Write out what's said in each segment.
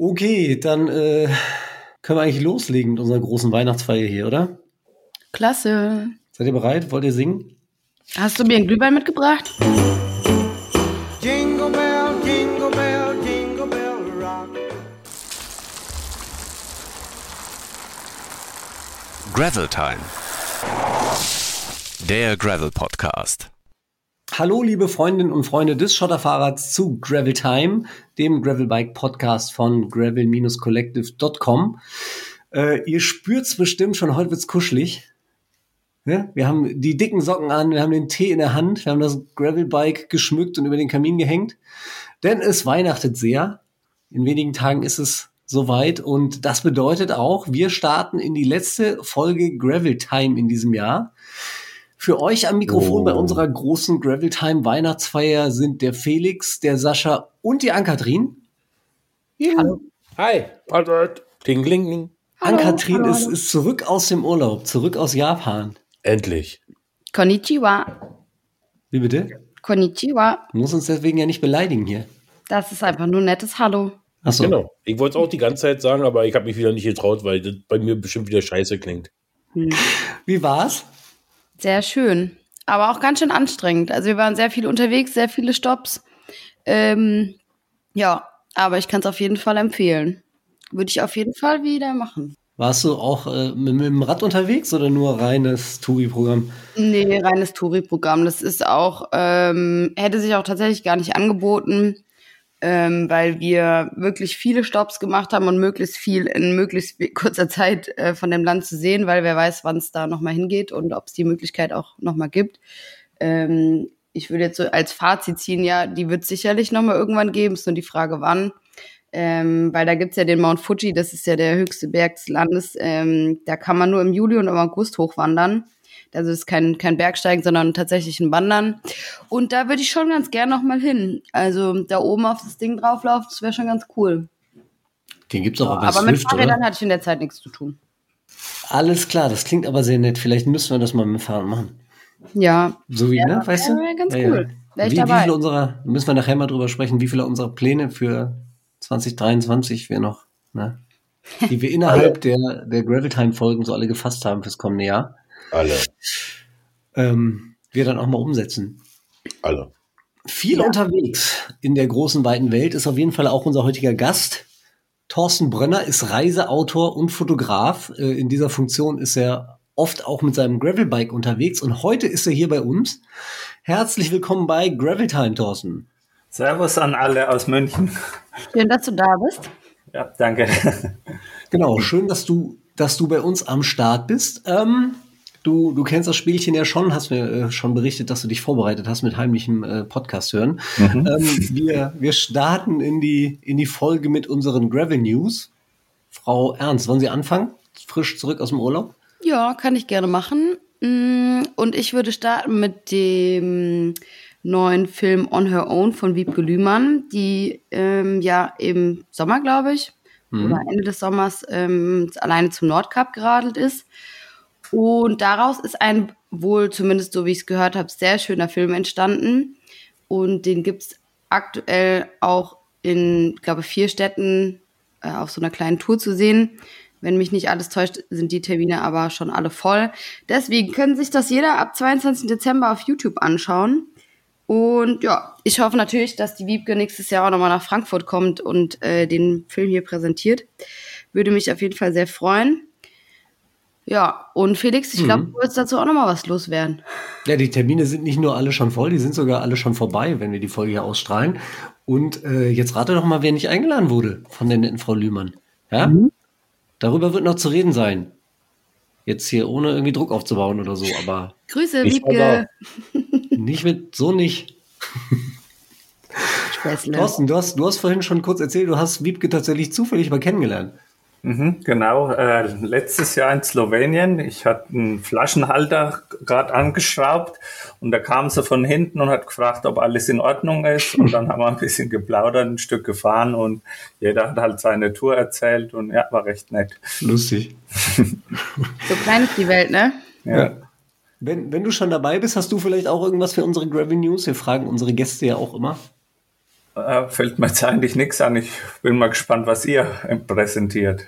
Okay, dann äh, können wir eigentlich loslegen mit unserer großen Weihnachtsfeier hier, oder? Klasse. Seid ihr bereit? Wollt ihr singen? Hast du mir einen Glühwein mitgebracht? Jingle bell, jingle bell, jingle bell rock. Gravel Time. Der Gravel Podcast. Hallo, liebe Freundinnen und Freunde des Schotterfahrrads zu Gravel Time, dem Gravelbike Podcast von gravel-collective.com. Äh, ihr spürt's bestimmt schon, heute wird's kuschelig. Ja, wir haben die dicken Socken an, wir haben den Tee in der Hand, wir haben das Gravelbike geschmückt und über den Kamin gehängt. Denn es weihnachtet sehr. In wenigen Tagen ist es soweit und das bedeutet auch, wir starten in die letzte Folge Gravel Time in diesem Jahr. Für euch am Mikrofon Oh. bei unserer großen Gravel Time Weihnachtsfeier sind der Felix, der Sascha und die Ankatrin. Hallo. Hi, ding. Ankatrin ist, ist zurück aus dem Urlaub, zurück aus Japan. Endlich. Konnichiwa. Wie bitte? Konnichiwa. Du musst uns deswegen ja nicht beleidigen hier. Das ist einfach nur ein nettes Hallo. Achso. Genau. Ich wollte es auch die ganze Zeit sagen, aber ich habe mich wieder nicht getraut, weil das bei mir bestimmt wieder scheiße klingt. Wie war's? Sehr schön. Aber auch ganz schön anstrengend. Also wir waren sehr viel unterwegs, sehr viele Stops. Ähm, ja, aber ich kann es auf jeden Fall empfehlen. Würde ich auf jeden Fall wieder machen. Warst du auch äh, mit, mit dem Rad unterwegs oder nur reines Touri-Programm? Nee, reines Touri-Programm. Das ist auch, ähm, hätte sich auch tatsächlich gar nicht angeboten, ähm, weil wir wirklich viele Stops gemacht haben und möglichst viel in möglichst kurzer Zeit äh, von dem Land zu sehen, weil wer weiß, wann es da nochmal hingeht und ob es die Möglichkeit auch nochmal gibt. Ähm, ich würde jetzt so als Fazit ziehen, ja, die wird sicherlich nochmal irgendwann geben, ist nur die Frage, wann. Ähm, weil da gibt's ja den Mount Fuji, das ist ja der höchste Berg des Landes. Ähm, da kann man nur im Juli und im August hochwandern. Also es ist kein, kein Bergsteigen, sondern tatsächlich ein Wandern. Und da würde ich schon ganz gern noch mal hin. Also da oben auf das Ding drauflaufen, das wäre schon ganz cool. Den gibt's auch bei Aber mit Swift, Fahrrädern oder? hatte ich in der Zeit nichts zu tun. Alles klar, das klingt aber sehr nett. Vielleicht müssen wir das mal mit Fahrrad machen. Ja, So wie, Ja, ne? Weißt du? ganz cool. Wär ich wie, wie viele unserer, müssen wir nachher mal drüber sprechen, wie viele unserer Pläne für 2023 wir noch, ne? Die wir innerhalb der, der Gravel-Time-Folgen so alle gefasst haben fürs kommende Jahr, Alle. ähm, wir dann auch mal umsetzen. Alle. Viel unterwegs in der großen, weiten Welt ist auf jeden Fall auch unser heutiger Gast. Thorsten Brönner ist Reiseautor und Fotograf. Äh, In dieser Funktion ist er oft auch mit seinem Gravelbike unterwegs und heute ist er hier bei uns. Herzlich willkommen bei Gravel Time, Thorsten. Servus an alle aus München. schön, dass du da bist. Ja, danke. Genau, schön, dass du, dass du bei uns am Start bist. Ähm, du, du kennst das Spielchen ja schon, hast mir äh, schon berichtet, dass du dich vorbereitet hast mit heimlichem äh, Podcast hören. Ähm, wir, wir starten in die, in die Folge mit unseren Gravel News. Frau Ernst, wollen Sie anfangen? Frisch zurück aus dem Urlaub? Ja, kann ich gerne machen. Mm, Und ich würde starten mit dem neuen Film On Her Own von Wiebke Lühmann, die ähm, ja im Sommer, glaube ich, oder Ende des Sommers ähm, alleine zum Nordkap geradelt ist. Und daraus ist ein wohl, zumindest so wie ich es gehört habe, sehr schöner Film entstanden. Und den gibt's aktuell auch in, glaube vier Städten äh, auf so einer kleinen Tour zu sehen. Wenn mich nicht alles täuscht, sind die Termine aber schon alle voll. Deswegen können sich das jeder ab 22. Dezember auf YouTube anschauen. Und ja, ich hoffe natürlich, dass die Wiebke nächstes Jahr auch nochmal nach Frankfurt kommt und äh, den Film hier präsentiert. Würde mich auf jeden Fall sehr freuen. Ja, und Felix, ich glaube, du willst dazu auch nochmal was loswerden. Ja, die Termine sind nicht nur alle schon voll, die sind sogar alle schon vorbei, wenn wir die Folge hier ausstrahlen. Und äh, jetzt rate doch mal, wer nicht eingeladen wurde von der netten Frau Lühmann. Ja? Darüber wird noch zu reden sein. Jetzt hier ohne irgendwie Druck aufzubauen oder so, aber Grüße, Wiebke. nicht mit, so nicht. Thorsten, du hast, du hast vorhin schon kurz erzählt, du hast Wiebke tatsächlich zufällig mal kennengelernt. Mhm, genau, äh, letztes Jahr in Slowenien. Ich hatte einen Flaschenhalter gerade angeschraubt und da kam sie von hinten und hat gefragt, ob alles in Ordnung ist. Und dann haben wir ein bisschen geplaudert, ein Stück gefahren und jeder hat halt seine Tour erzählt und ja, war recht nett. Lustig. So klein ist die Welt, ne? Ja. Wenn, wenn du schon dabei bist, hast du vielleicht auch irgendwas für unsere Gravel News? Wir fragen unsere Gäste ja auch immer. Äh, fällt mir jetzt eigentlich nichts an. Ich bin mal gespannt, was ihr präsentiert.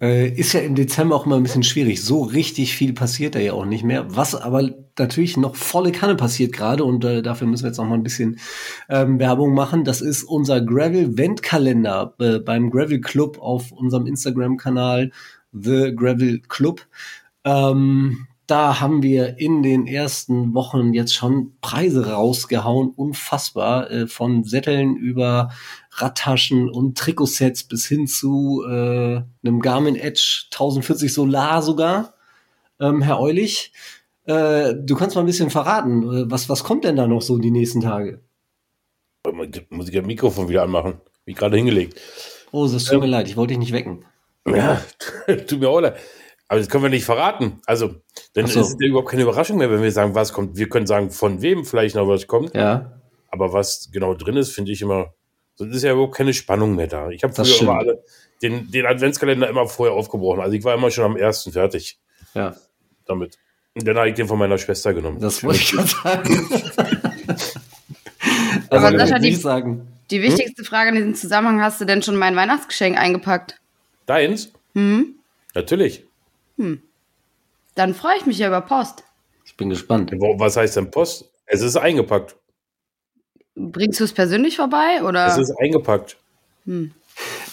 Äh, ist ja im Dezember auch immer ein bisschen schwierig. So richtig viel passiert da ja auch nicht mehr. Was aber natürlich noch volle Kanne passiert gerade und äh, dafür müssen wir jetzt noch mal ein bisschen ähm, Werbung machen. Das ist unser Gravel Vent-Kalender äh, beim Gravel Club auf unserem Instagram-Kanal The Gravel Club. Ähm, da haben wir in den ersten Wochen jetzt schon Preise rausgehauen, unfassbar, äh, von Sätteln über Radtaschen und Trikotsets bis hin zu äh, einem Garmin Edge 1040 Solar sogar. Ähm, Herr Eulich, äh, du kannst mal ein bisschen verraten, äh, was, was kommt denn da noch so die nächsten Tage? Muss ich das Mikrofon wieder anmachen? Wie gerade hingelegt. Oh, das tut mir leid, ich wollte dich nicht wecken. Ja, tut mir auch leid. Aber das können wir nicht verraten. Also, dann so. ist es ja überhaupt keine Überraschung mehr, wenn wir sagen, was kommt. Wir können sagen, von wem vielleicht noch was kommt. Ja, Aber was genau drin ist, finde ich immer, so ist ja überhaupt keine Spannung mehr da. Ich habe früher immer alle, den, den Adventskalender immer vorher aufgebrochen. Also ich war immer schon am ersten fertig ja, damit. Und dann habe ich den von meiner Schwester genommen. das wollte ich gerade sagen. Aber also, Sascha, würde die- ich sagen. Die wichtigste Frage in diesem Zusammenhang, hast du denn schon mein Weihnachtsgeschenk eingepackt? Deins? Hm? Natürlich. Dann freue ich mich ja über Post. Ich bin gespannt. Was heißt denn Post? Es ist eingepackt. Bringst du es persönlich vorbei oder? Es ist eingepackt.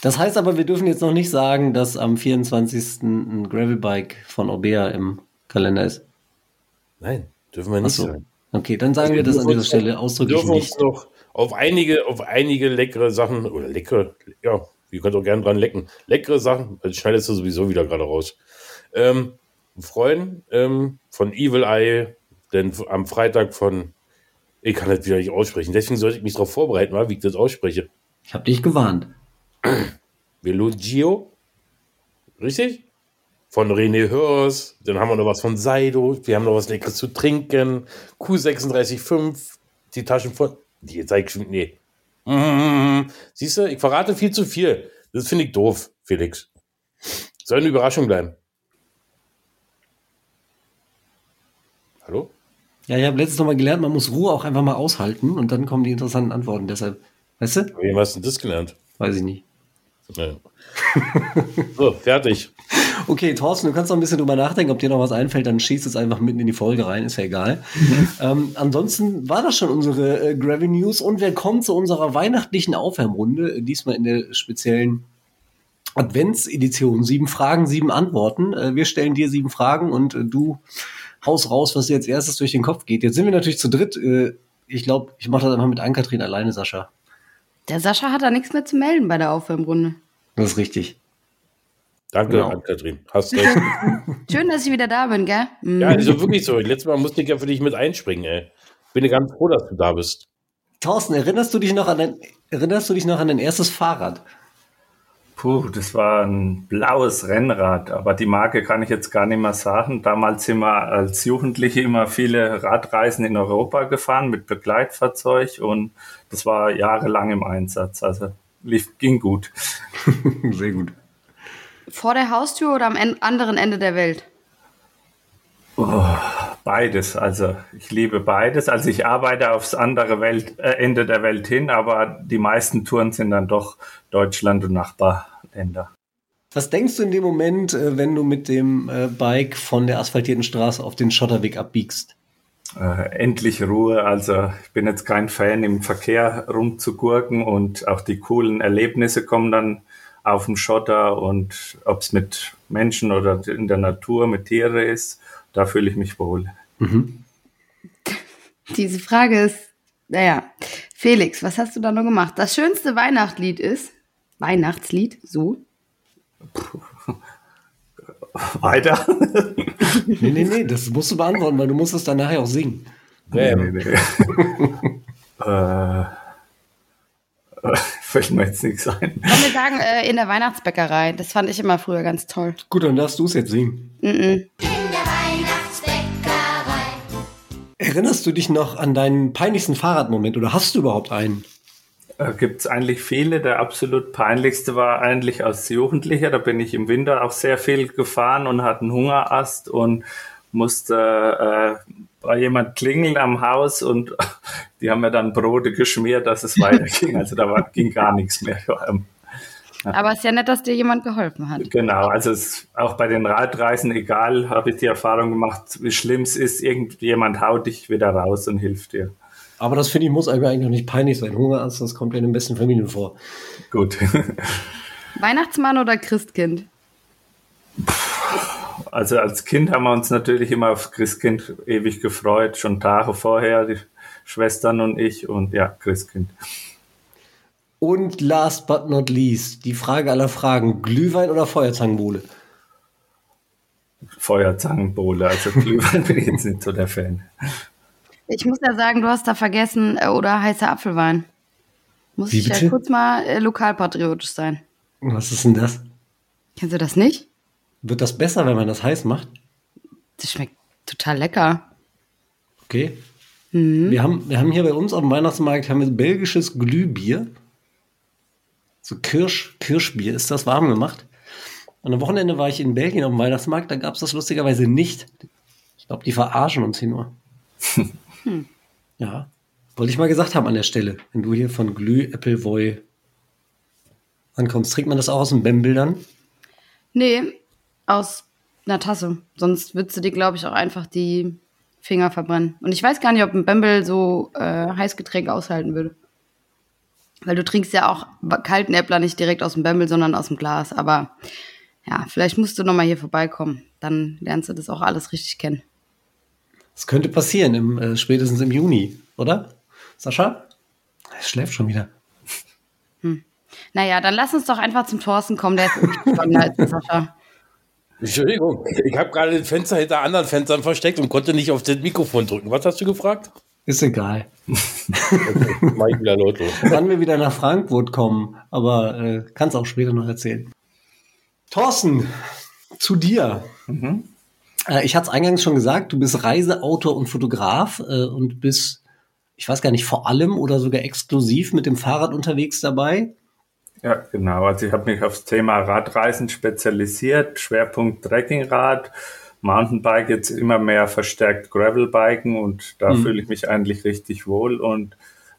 Das heißt aber, wir dürfen jetzt noch nicht sagen, dass am 24. ein Gravelbike von Orbea im Kalender ist. Nein, dürfen wir nicht Achso. sagen. Okay, dann sagen wir das an dieser Stelle ausdrücklich dürfen uns nicht. noch auf einige, auf einige leckere Sachen, oder leckere, ja, ihr könnt auch gerne dran lecken, leckere Sachen, das schneidest du sowieso wieder gerade raus, ähm, freuen ähm, von Evil Eye, denn am Freitag von, ich kann das wieder nicht aussprechen, deswegen sollte ich mich darauf vorbereiten, mal, wie ich das ausspreche. Ich habe dich gewarnt. Velugio, richtig? Von René Hörs, dann haben wir noch was von Seido, wir haben noch was Leckeres zu trinken, Q365, die Taschen voll. Die zeig ich schon, nee. Mhm. Siehst du, ich verrate viel zu viel. Das finde ich doof, Felix. Soll eine Überraschung bleiben. Hallo? Ja, ich habe letztens noch mal gelernt, man muss Ruhe auch einfach mal aushalten und dann kommen die interessanten Antworten. Deshalb, weißt du? Wie hast du das gelernt? Weiß ich nicht. Ja. so, fertig. Okay, Thorsten, du kannst noch ein bisschen drüber nachdenken, ob dir noch was einfällt, dann schießt es einfach mitten in die Folge rein, ist ja egal. Ähm, ansonsten war das schon unsere äh, Gravel News und wir kommen zu unserer weihnachtlichen Aufwärmrunde, äh, diesmal in der speziellen Adventsedition. Sieben Fragen, sieben Antworten. Äh, wir stellen dir sieben Fragen und äh, du haust raus, was dir als erstes durch den Kopf geht. Jetzt sind wir natürlich zu dritt. Äh, ich glaube, ich mache das einfach mit Ann-Kathrin alleine, Sascha. Der Sascha hat da nichts mehr zu melden bei der Aufwärmrunde. Das ist richtig. Danke, Genau. Ann-Kathrin. Hast recht. Schön, dass ich wieder da bin, gell? Mhm. ja, ist doch wirklich so. Letztes Mal musste ich ja für dich mit einspringen, ey. Bin ich ganz froh, dass du da bist. Thorsten, erinnerst du dich noch an dein, erinnerst du dich noch an dein erstes Fahrrad? Puh, das war ein blaues Rennrad, aber die Marke kann ich jetzt gar nicht mehr sagen. Damals sind wir als Jugendliche immer viele Radreisen in Europa gefahren mit Begleitfahrzeug und das war jahrelang im Einsatz. Also lief, ging gut. Sehr gut. Vor der Haustür oder am en anderen Ende der Welt? Beides. Also ich liebe beides. Also ich arbeite aufs andere Welt, äh, Ende der Welt hin, aber die meisten Touren sind dann doch Deutschland und Nachbarländer. Was denkst du in dem Moment, äh, wenn du mit dem äh, Bike von der asphaltierten Straße auf den Schotterweg abbiegst? Äh, endlich Ruhe. Also ich bin jetzt kein Fan, im Verkehr rumzugurken und auch die coolen Erlebnisse kommen dann auf dem Schotter und ob es mit Menschen oder in der Natur mit Tiere ist, da fühle ich mich wohl. Diese Frage ist, naja. Felix, was hast du da noch gemacht? Das schönste Weihnachtslied ist, Weihnachtslied, so. Weiter? Nee, nee, nee, das musst du beantworten, weil du musst es dann nachher auch singen. Ähm, äh, äh, fällt mir jetzt nichts ein. Ich kann mir sagen, äh, in der Weihnachtsbäckerei. Das fand ich immer früher ganz toll. Gut, dann darfst du es jetzt singen. Mm -mm. in der Weihnachtsbäckerei. Erinnerst du dich noch an deinen peinlichsten Fahrradmoment oder hast du überhaupt einen? Äh, Gibt es eigentlich viele. Der absolut peinlichste war eigentlich als Jugendlicher. Da bin ich im Winter auch sehr viel gefahren und hatte einen Hungerast und musste äh, war jemand klingeln am Haus und die haben mir dann Brote geschmiert, dass es weiterging. Also da war, ging gar nichts mehr. Aber es ist ja nett, dass dir jemand geholfen hat. Genau, also es, auch bei den Radreisen, egal, habe ich die Erfahrung gemacht, wie schlimm es ist, irgendjemand haut dich wieder raus und hilft dir. Aber das finde ich muss einem eigentlich noch nicht peinlich sein. Hungerast, das kommt ja in den besten Familien vor. Gut. Weihnachtsmann oder Christkind? Also als Kind haben wir uns natürlich immer auf Christkind ewig gefreut, schon Tage vorher, die Schwestern und ich und ja, Christkind. Und last but not least, die Frage aller Fragen: Glühwein oder Feuerzangenbowle? Feuerzangenbowle, also Glühwein bin ich jetzt nicht so der Fan. Ich muss ja sagen, du hast da vergessen, äh, oder heißer Apfelwein. Muss Wie ich ja bitte? kurz mal äh, lokalpatriotisch sein. Was ist denn das? Kennst du das nicht? Wird das besser, wenn man das heiß macht? Das schmeckt total lecker. Okay. Wir, haben, wir haben hier bei uns auf dem Weihnachtsmarkt haben wir belgisches Glühbier. So Kirsch, Kirschbier ist das warm gemacht. Und am Wochenende war ich in Belgien auf dem Weihnachtsmarkt, da gab es das lustigerweise nicht. Ich glaube, die verarschen uns hier nur. Ja. Wollte ich mal gesagt haben an der Stelle. Wenn du hier von Glüh, Appleboy ankommst, trinkt man das auch aus dem Bembel dann? Nee, aus einer Tasse. Sonst würdest du dir, glaube ich, auch einfach die Finger verbrennen. Und ich weiß gar nicht, ob ein Bembel so äh, Heißgetränk aushalten würde. Weil du trinkst ja auch kalten Äppler nicht direkt aus dem Bembel, sondern aus dem Glas. Aber ja, vielleicht musst du noch mal hier vorbeikommen. Dann lernst du das auch alles richtig kennen. Das könnte passieren, im, äh, spätestens im Juni, oder? Sascha? Er schläft schon wieder. Naja, dann lass uns doch einfach zum Thorsten kommen. Der ist spannender als Sascha. Entschuldigung, ich habe gerade das Fenster hinter anderen Fenstern versteckt und konnte nicht auf das Mikrofon drücken. Was hast du gefragt? Ist egal. Mach ich wieder lautlos. Wann wir wieder nach Frankfurt kommen, aber äh, kannst auch später noch erzählen. Thorsten, zu dir. Äh, ich hatte es eingangs schon gesagt, du bist Reiseautor und Fotograf äh, und bist, ich weiß gar nicht, vor allem oder sogar exklusiv mit dem Fahrrad unterwegs dabei. Ja, genau. Also ich habe mich aufs Thema Radreisen spezialisiert, Schwerpunkt Trekkingrad, Mountainbike jetzt immer mehr verstärkt Gravelbiken und da fühle ich mich eigentlich richtig wohl und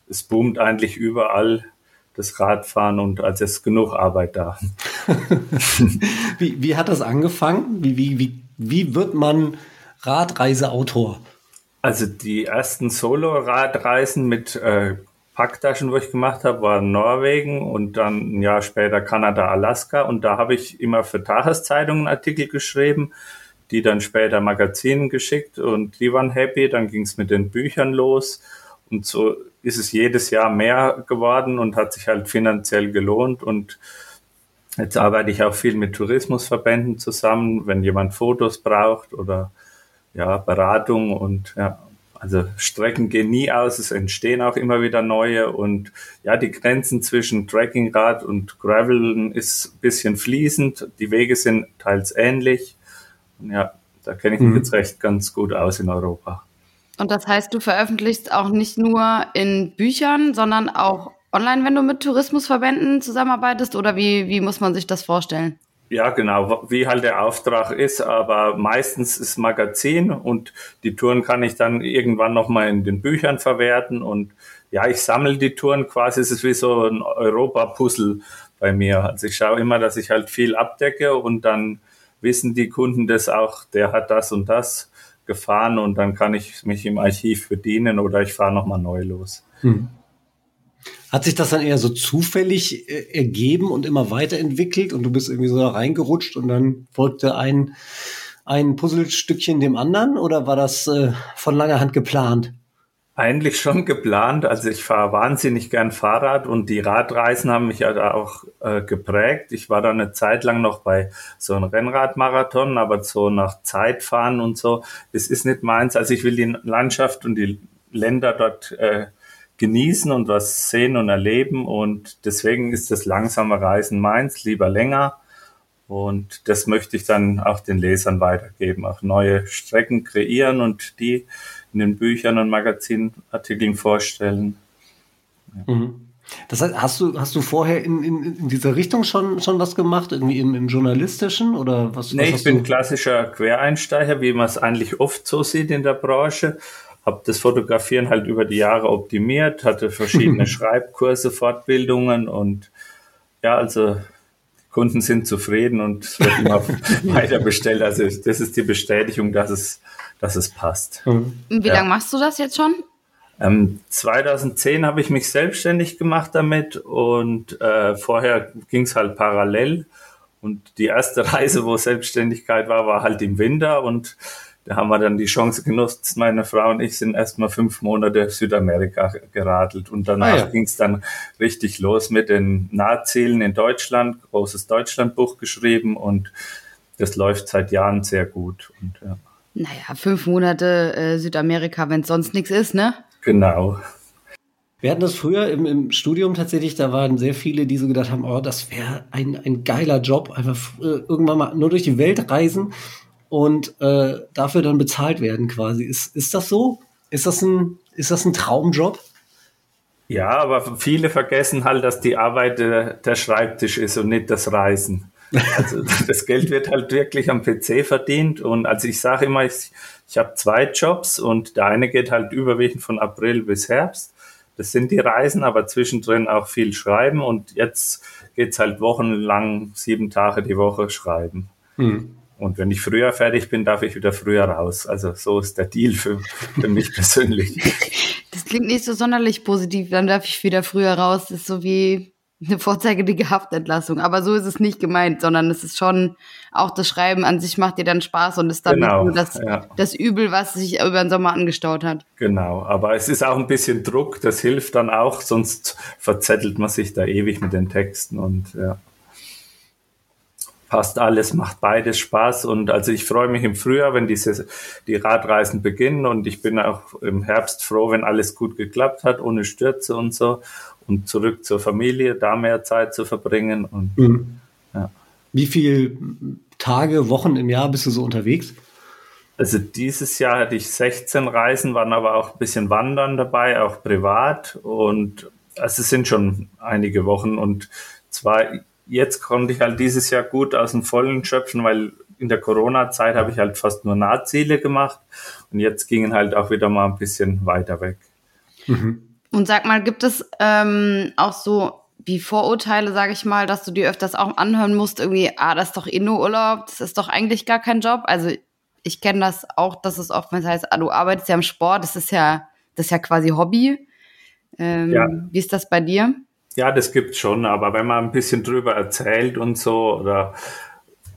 es boomt eigentlich überall das Radfahren und also es ist genug Arbeit da. Wie, wie hat das angefangen? Wie, wie, wie, wie wird man Radreiseautor? Also die ersten Solo-Radreisen mit äh, Packtaschen, wo ich gemacht habe, waren Norwegen und dann ein Jahr später Kanada, Alaska. Und da habe ich immer für Tageszeitungen Artikel geschrieben, die dann später Magazinen geschickt und die waren happy. Dann ging es mit den Büchern los und so ist es jedes Jahr mehr geworden und hat sich halt finanziell gelohnt und Jetzt arbeite ich auch viel mit Tourismusverbänden zusammen, wenn jemand Fotos braucht oder ja, Beratung und ja, also Strecken gehen nie aus, es entstehen auch immer wieder neue und ja, die Grenzen zwischen Trekkingrad und Graveln ist ein bisschen fließend, die Wege sind teils ähnlich. Und ja, da kenne ich mich jetzt recht ganz gut aus in Europa. Und das heißt, du veröffentlichst auch nicht nur in Büchern, sondern auch online, wenn du mit Tourismusverbänden zusammenarbeitest? Oder wie, wie muss man sich das vorstellen? Ja, genau, wie halt der Auftrag ist, aber meistens ist Magazin und die Touren kann ich dann irgendwann nochmal in den Büchern verwerten und ja, ich sammle die Touren quasi, es ist wie so ein Europa-Puzzle bei mir. Also ich schaue immer, dass ich halt viel abdecke und dann wissen die Kunden das auch, der hat das und das gefahren und dann kann ich mich im Archiv bedienen oder ich fahre nochmal neu los. Hat sich das dann eher so zufällig äh, ergeben und immer weiterentwickelt und du bist irgendwie so da reingerutscht und dann folgte ein, ein Puzzlestückchen dem anderen oder war das äh, von langer Hand geplant? Eigentlich schon geplant. Also ich fahre wahnsinnig gern Fahrrad und die Radreisen haben mich ja da auch äh, geprägt. Ich war da eine Zeit lang noch bei so einem Rennradmarathon, aber so nach Zeit fahren und so, das ist nicht meins. Also ich will die Landschaft und die Länder dort äh, genießen und was sehen und erleben und deswegen ist das langsame Reisen meins, lieber länger. Und das möchte ich dann auch den Lesern weitergeben, auch neue Strecken kreieren und die in den Büchern und Magazinartikeln vorstellen. Das heißt, hast du, hast du vorher in, in, in dieser Richtung schon, schon was gemacht? Irgendwie im, im Journalistischen oder was? Nee, was ich bin klassischer Quereinsteiger, wie man es eigentlich oft so sieht in der Branche. Habe das Fotografieren halt über die Jahre optimiert, hatte verschiedene Schreibkurse, Fortbildungen und ja, also Kunden sind zufrieden und es wird immer weiter bestellt. Also das ist die Bestätigung, dass es, dass es passt. Und wie Ja. lange machst du das jetzt schon? Ähm, 2010 habe ich mich selbstständig gemacht damit und äh, vorher ging es halt parallel. Und die erste Reise, wo Selbstständigkeit war, war halt im Winter und da haben wir dann die Chance genutzt. Meine Frau und ich sind erstmal fünf Monate Südamerika geradelt und danach Ah, ja. ging es dann richtig los mit den Nahzielen in Deutschland, großes Deutschlandbuch geschrieben und das läuft seit Jahren sehr gut. Und, ja, Naja, fünf Monate äh, Südamerika, wenn es sonst nichts ist, ne? genau. Wir hatten das früher im, im Studium tatsächlich, da waren sehr viele, die so gedacht haben, oh, das wäre ein, ein geiler Job, einfach äh, irgendwann mal nur durch die Welt reisen und äh, dafür dann bezahlt werden quasi. Ist, ist das so? Ist das ein, ist das ein Traumjob? Ja, aber viele vergessen halt, dass die Arbeit äh, der Schreibtisch ist und nicht das Reisen. Also das Geld wird halt wirklich am PC verdient und also ich sage immer, ich, ich habe zwei Jobs und der eine geht halt überwiegend von April bis Herbst. Das sind die Reisen, aber zwischendrin auch viel schreiben und jetzt geht's halt wochenlang, sieben Tage die Woche schreiben. Und wenn ich früher fertig bin, darf ich wieder früher raus. Also so ist der Deal für, für mich persönlich. Das klingt nicht so sonderlich positiv. Dann darf ich wieder früher raus. Das ist so wie eine vorzeitige Haftentlassung. Aber so ist es nicht gemeint, sondern es ist schon auch das Schreiben an sich macht dir dann Spaß und ist dann Genau, nur das, ja. das Übel, was sich über den Sommer angestaut hat. Genau, aber es ist auch ein bisschen Druck, das hilft dann auch, sonst verzettelt man sich da ewig mit den Texten und ja. Passt alles, macht beides Spaß und also ich freue mich im Frühjahr, wenn diese, die Radreisen beginnen und ich bin auch im Herbst froh, wenn alles gut geklappt hat, ohne Stürze und so und zurück zur Familie, da mehr Zeit zu verbringen und Ja. Wie viele Tage, Wochen im Jahr bist du so unterwegs? Also dieses Jahr hatte ich 16 Reisen, waren aber auch ein bisschen Wandern dabei, auch privat. Und also es sind schon einige Wochen. Und zwar jetzt konnte ich halt dieses Jahr gut aus dem Vollen schöpfen, weil in der Corona-Zeit habe ich halt fast nur Nahziele gemacht. Und jetzt gingen halt auch wieder mal ein bisschen weiter weg. Und sag mal, gibt es ähm, auch so wie Vorurteile, sage ich mal, dass du dir öfters auch anhören musst, irgendwie, ah, das ist doch eh nur Urlaub, das ist doch eigentlich gar kein Job. Also ich kenne das auch, dass es oftmals heißt, ah, du arbeitest ja im Sport, das ist ja, das ist ja quasi Hobby. Ähm, Ja. Wie ist das bei dir? Ja, das gibt's schon, aber wenn man ein bisschen drüber erzählt und so oder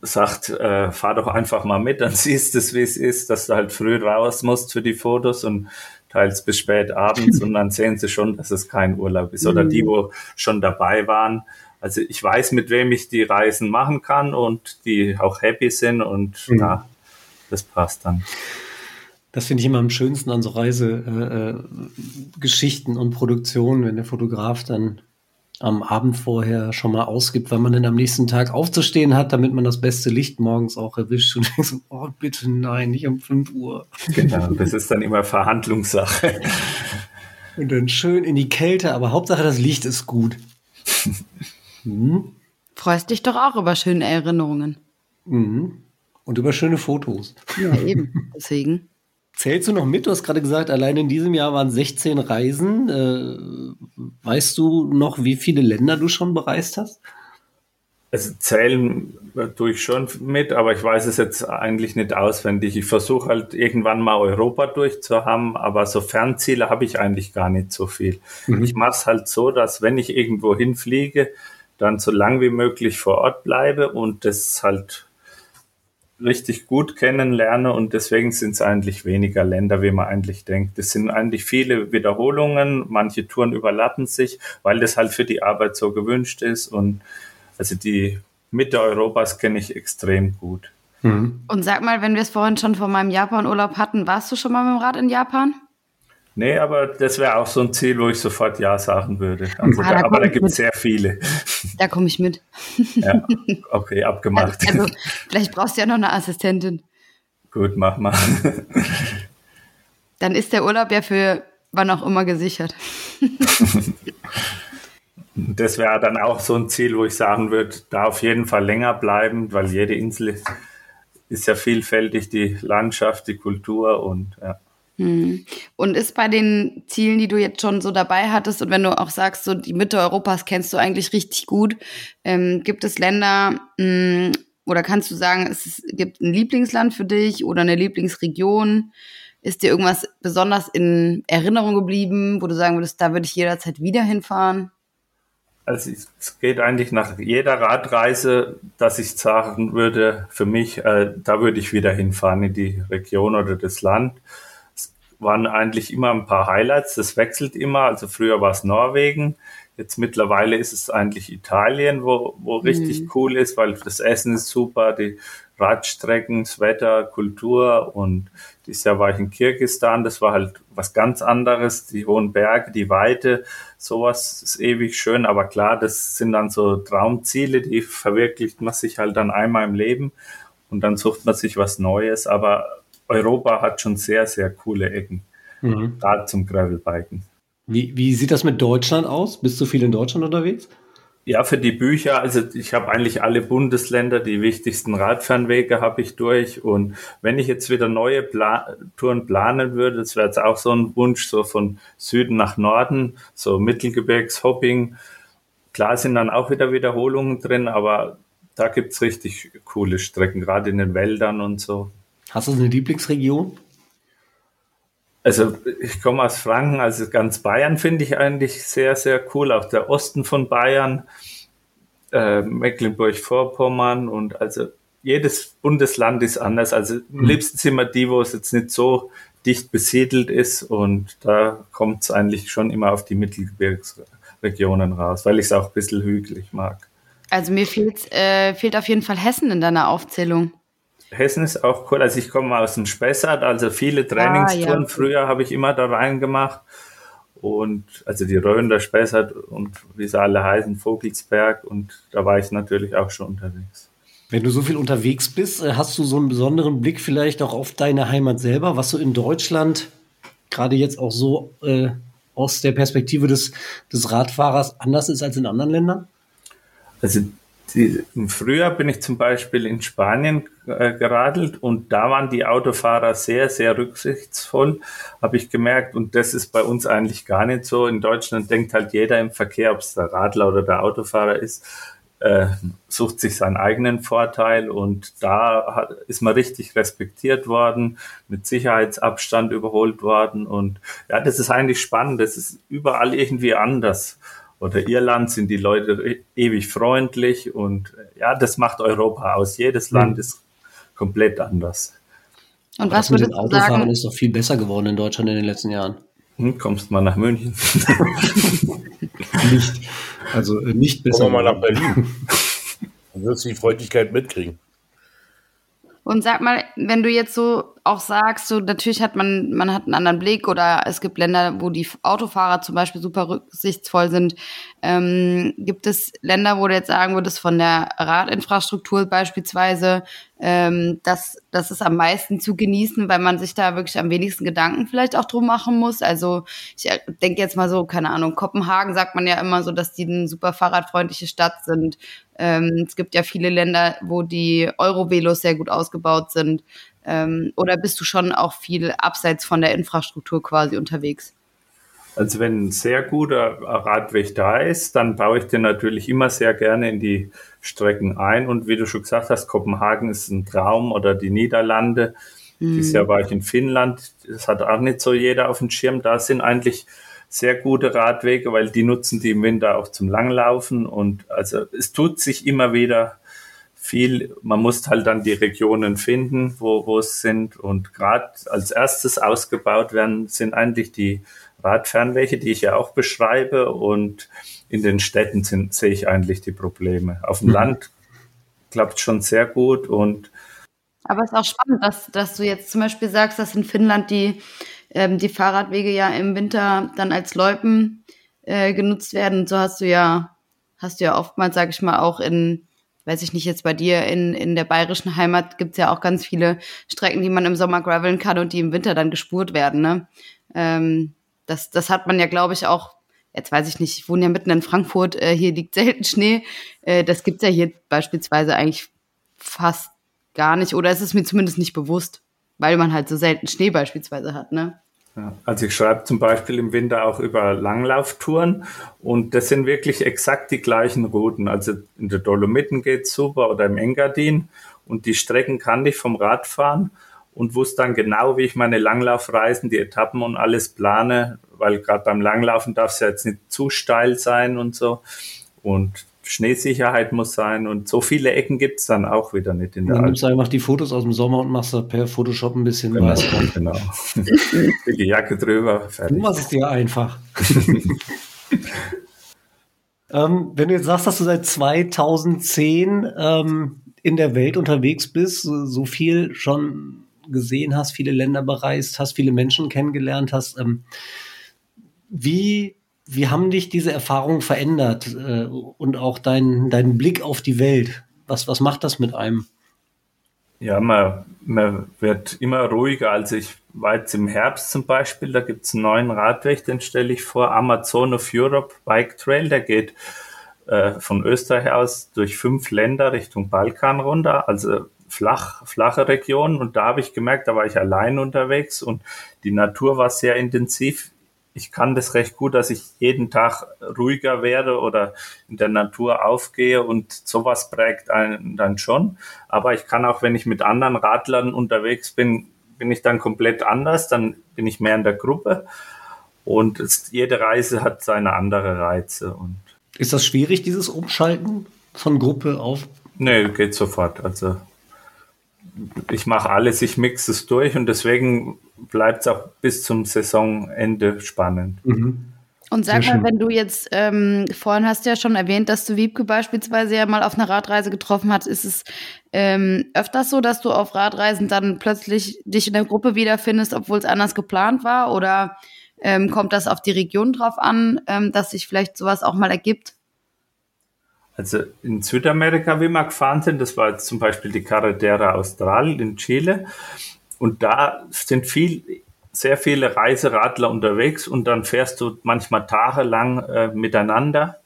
sagt, äh, fahr doch einfach mal mit, dann siehst du es, wie es ist, dass du halt früh raus musst für die Fotos und teils bis spät abends und dann sehen sie schon, dass es kein Urlaub ist. Oder die, wo schon dabei waren. Also ich weiß, mit wem ich die Reisen machen kann und die auch happy sind und ja, das passt dann. Das finde ich immer am schönsten an so Reisegeschichten äh, Geschichten und Produktionen, wenn der Fotograf dann am Abend vorher schon mal ausgibt, wann man denn am nächsten Tag aufzustehen hat, damit man das beste Licht morgens auch erwischt und denkt so, oh bitte nein, nicht um 5 Uhr. Genau, das ist dann immer Verhandlungssache. Und dann schön in die Kälte, aber Hauptsache das Licht ist gut. Freust dich doch auch über schöne Erinnerungen. Mhm. Und über schöne Fotos. Ja, eben. Deswegen. Zählst du noch mit? Du hast gerade gesagt, allein in diesem Jahr waren 16 Reisen. Äh, weißt du noch, wie viele Länder du schon bereist hast? Also zählen tue ich schon mit, aber ich weiß es jetzt eigentlich nicht auswendig. Ich versuche halt irgendwann mal Europa durchzuhaben, aber so Fernziele habe ich eigentlich gar nicht so viel. Ich mache es halt so, dass wenn ich irgendwo hinfliege, dann so lang wie möglich vor Ort bleibe und das halt richtig gut kennenlerne und deswegen sind es eigentlich weniger Länder, wie man eigentlich denkt. Es sind eigentlich viele Wiederholungen, manche Touren überlappen sich, weil das halt für die Arbeit so gewünscht ist und also die Mitte Europas kenne ich extrem gut. Und sag mal, wenn wir es vorhin schon von meinem Japan-Urlaub hatten, warst du schon mal mit dem Rad in Japan? Nee, aber das wäre auch so ein Ziel, wo ich sofort Ja sagen würde. Also Ah, da, da aber da gibt es sehr viele. Da komme ich mit. Ja, okay, abgemacht. Also, vielleicht brauchst du ja noch eine Assistentin. Gut, mach mal. Dann ist der Urlaub ja für wann auch immer gesichert. Das wäre dann auch so ein Ziel, wo ich sagen würde, da auf jeden Fall länger bleiben, weil jede Insel ist, ist ja vielfältig, die Landschaft, die Kultur und ja. Und ist bei den Zielen, die du jetzt schon so dabei hattest, und wenn du auch sagst, so die Mitte Europas kennst du eigentlich richtig gut, ähm, gibt es Länder, mh, oder kannst du sagen, es gibt ein Lieblingsland für dich oder eine Lieblingsregion? Ist dir irgendwas besonders in Erinnerung geblieben, wo du sagen würdest, da würde ich jederzeit wieder hinfahren? Also es es geht eigentlich nach jeder Radreise, dass ich sagen würde, für mich, äh, da würde ich wieder hinfahren in die Region oder das Land. Waren eigentlich immer ein paar Highlights, das wechselt immer. Also früher war es Norwegen, jetzt mittlerweile ist es eigentlich Italien, wo, wo richtig cool ist, weil das Essen ist super, die Radstrecken, das Wetter, Kultur und dieses Jahr war ich in Kirgisistan, das war halt was ganz anderes, die hohen Berge, die Weite, sowas ist ewig schön, aber klar, das sind dann so Traumziele, die verwirklicht man sich halt dann einmal im Leben und dann sucht man sich was Neues, aber Europa hat schon sehr, sehr coole Ecken, gerade zum Gravelbiken. Wie, wie sieht das mit Deutschland aus? Bist du viel in Deutschland unterwegs? Ja, für die Bücher, also ich habe eigentlich alle Bundesländer, die wichtigsten Radfernwege habe ich durch. Und wenn ich jetzt wieder neue Pla Touren planen würde, das wäre jetzt auch so ein Wunsch, so von Süden nach Norden, so Mittelgebirgshopping. Klar sind dann auch wieder Wiederholungen drin, aber da gibt's richtig coole Strecken, gerade in den Wäldern und so. Hast du eine Lieblingsregion? Also ich komme aus Franken, also ganz Bayern finde ich eigentlich sehr, sehr cool. Auch der Osten von Bayern, äh, Mecklenburg-Vorpommern und also jedes Bundesland ist anders. Also am liebsten sind wir die, wo es jetzt nicht so dicht besiedelt ist und da kommt es eigentlich schon immer auf die Mittelgebirgsregionen raus, weil ich es auch ein bisschen hügelig mag. Also mir fehlt, äh, fehlt auf jeden Fall Hessen in deiner Aufzählung. Hessen ist auch cool. Also ich komme aus dem Spessart, also viele Trainingstouren Ah, ja. früher habe ich immer da reingemacht. Und also die Rhön, der Spessart und wie sie alle heißen, Vogelsberg. Und da war ich natürlich auch schon unterwegs. Wenn du so viel unterwegs bist, äh, hast du so einen besonderen Blick vielleicht auch auf deine Heimat selber, was so in Deutschland gerade jetzt auch so äh, aus der Perspektive des, des Radfahrers anders ist als in anderen Ländern? Also die, im Frühjahr bin ich zum Beispiel in Spanien äh, geradelt und da waren die Autofahrer sehr, sehr rücksichtsvoll, habe ich gemerkt. Und das ist bei uns eigentlich gar nicht so. In Deutschland denkt halt jeder im Verkehr, ob es der Radler oder der Autofahrer ist, äh, sucht sich seinen eigenen Vorteil und da hat, ist man richtig respektiert worden, mit Sicherheitsabstand überholt worden und ja, das ist eigentlich spannend, das ist überall irgendwie anders. Oder Irland sind die Leute ewig freundlich und ja, das macht Europa aus. Jedes Land ist komplett anders. Und was mit würdest den du Autofahrern sagen? ist doch viel besser geworden in Deutschland in den letzten Jahren. Hm, kommst mal nach München. Nicht, also äh, nicht besser. Kommen wir mal nach. Berlin. Dann wirst du die Freundlichkeit mitkriegen. Und sag mal, wenn du jetzt so auch sagst, so natürlich hat man, man hat einen anderen Blick oder es gibt Länder, wo die Autofahrer zum Beispiel super rücksichtsvoll sind. Ähm, gibt es Länder, wo du jetzt sagen würdest, von der Radinfrastruktur beispielsweise, ähm, dass das ist am meisten zu genießen, weil man sich da wirklich am wenigsten Gedanken vielleicht auch drum machen muss. Also ich denke jetzt mal so, keine Ahnung, Kopenhagen sagt man ja immer so, dass die eine super fahrradfreundliche Stadt sind. Ähm, es gibt ja viele Länder, wo die Eurovelos sehr gut ausgebaut sind. Ähm, oder bist du schon auch viel abseits von der Infrastruktur quasi unterwegs? Also wenn ein sehr guter Radweg da ist, dann baue ich den natürlich immer sehr gerne in die Strecken ein. Und wie du schon gesagt hast, Kopenhagen ist ein Traum oder die Niederlande. Dieses Jahr war ich in Finnland. Das hat auch nicht so jeder auf dem Schirm. Da sind eigentlich sehr gute Radwege, weil die nutzen die im Winter auch zum Langlaufen. Und also es tut sich immer wieder viel. Man muss halt dann die Regionen finden, wo, wo es sind. Und gerade als erstes ausgebaut werden, sind eigentlich die Radfernwege, die ich ja auch beschreibe. Und in den Städten sind, sehe ich eigentlich die Probleme. Auf dem Land klappt schon sehr gut und Aber es ist auch spannend, dass, dass du jetzt zum Beispiel sagst, dass in Finnland die, ähm, die Fahrradwege ja im Winter dann als Loipen äh, genutzt werden. Und so hast du ja, hast du ja oftmals, sag ich mal, auch in, weiß ich nicht, jetzt bei dir in, in der bayerischen Heimat gibt's ja auch ganz viele Strecken, die man im Sommer graveln kann und die im Winter dann gespurt werden. Ne? Ähm, das, das hat man ja, glaube ich, auch jetzt weiß ich nicht, ich wohne ja mitten in Frankfurt, äh, hier liegt selten Schnee. Äh, das gibt's ja hier beispielsweise eigentlich fast gar nicht. Oder ist es mir zumindest nicht bewusst, weil man halt so selten Schnee beispielsweise hat, ne? Also ich schreibe zum Beispiel im Winter auch über Langlauftouren und das sind wirklich exakt die gleichen Routen. Also in der Dolomiten geht's super oder im Engadin und die Strecken kannte ich vom Radfahren und wusste dann genau, wie ich meine Langlaufreisen, die Etappen und alles plane, weil gerade beim Langlaufen darf es ja jetzt nicht zu steil sein und so. Und Schneesicherheit muss sein und so viele Ecken gibt's dann auch wieder nicht in der Dann nimmst du einfach die Fotos aus dem Sommer und machst da per Photoshop ein bisschen Genau, drauf. genau. Dicke Jacke drüber, Du fertig. machst es dir einfach. ähm, wenn du jetzt sagst, dass du seit 2010 ähm, in der Welt unterwegs bist, so, so viel schon gesehen hast, viele Länder bereist hast, viele Menschen kennengelernt hast, ähm, wie, wie haben dich diese Erfahrungen verändert äh, und auch dein, dein Blick auf die Welt? Was, was macht das mit einem? Ja, man, man wird immer ruhiger. Also ich war jetzt im Herbst zum Beispiel, da gibt's einen neuen Radweg, den stelle ich vor, Amazon of Europe Bike Trail, der geht äh, von Österreich aus durch fünf Länder Richtung Balkan runter, also flach, flache Regionen. Und da habe ich gemerkt, da war ich allein unterwegs und die Natur war sehr intensiv. Ich kann das recht gut, dass ich jeden Tag ruhiger werde oder in der Natur aufgehe und sowas prägt einen dann schon. Aber ich kann auch, wenn ich mit anderen Radlern unterwegs bin, bin ich dann komplett anders, dann bin ich mehr in der Gruppe und es, jede Reise hat seine andere Reize und Ist das schwierig, dieses Umschalten von Gruppe auf? Nee, geht sofort. Also ich mache alles, ich mixe es durch und deswegen bleibt es auch bis zum Saisonende spannend. Und sag Sehr mal, schön. wenn du jetzt, ähm, vorhin hast du ja schon erwähnt, dass du Wiebke beispielsweise ja mal auf einer Radreise getroffen hast. Ist es ähm, öfters so, dass du auf Radreisen dann plötzlich dich in der Gruppe wiederfindest, obwohl es anders geplant war? Oder ähm, kommt das auf die Region drauf an, ähm, dass sich vielleicht sowas auch mal ergibt? Also in Südamerika, wie wir gefahren sind, das war jetzt zum Beispiel die Carretera Austral in Chile. Und da sind viel, sehr viele Reiseradler unterwegs und dann fährst du manchmal tagelang äh, miteinander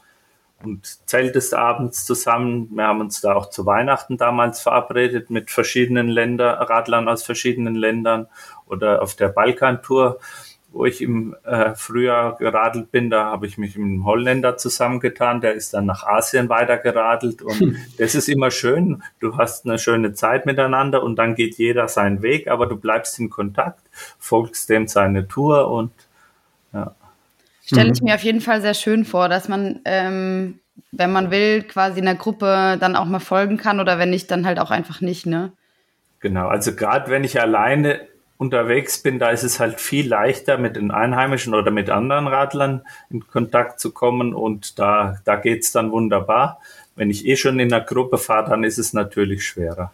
und zeltest abends zusammen. Wir haben uns da auch zu Weihnachten damals verabredet mit verschiedenen Ländern, Radlern aus verschiedenen Ländern oder auf der Balkantour, wo ich im äh, Frühjahr geradelt bin. Da habe ich mich mit einem Holländer zusammengetan, der ist dann nach Asien weitergeradelt und das ist immer schön. Du hast eine schöne Zeit miteinander und dann geht jeder seinen Weg, aber du bleibst in Kontakt, folgst dem seine Tour und Stelle ich mir auf jeden Fall sehr schön vor, dass man, ähm, wenn man will, quasi in der Gruppe dann auch mal folgen kann oder wenn nicht, dann halt auch einfach nicht, ne? Genau, also gerade wenn ich alleine unterwegs bin, da ist es halt viel leichter mit den Einheimischen oder mit anderen Radlern in Kontakt zu kommen und da, da geht's dann wunderbar. Wenn ich eh schon in einer Gruppe fahre, dann ist es natürlich schwerer.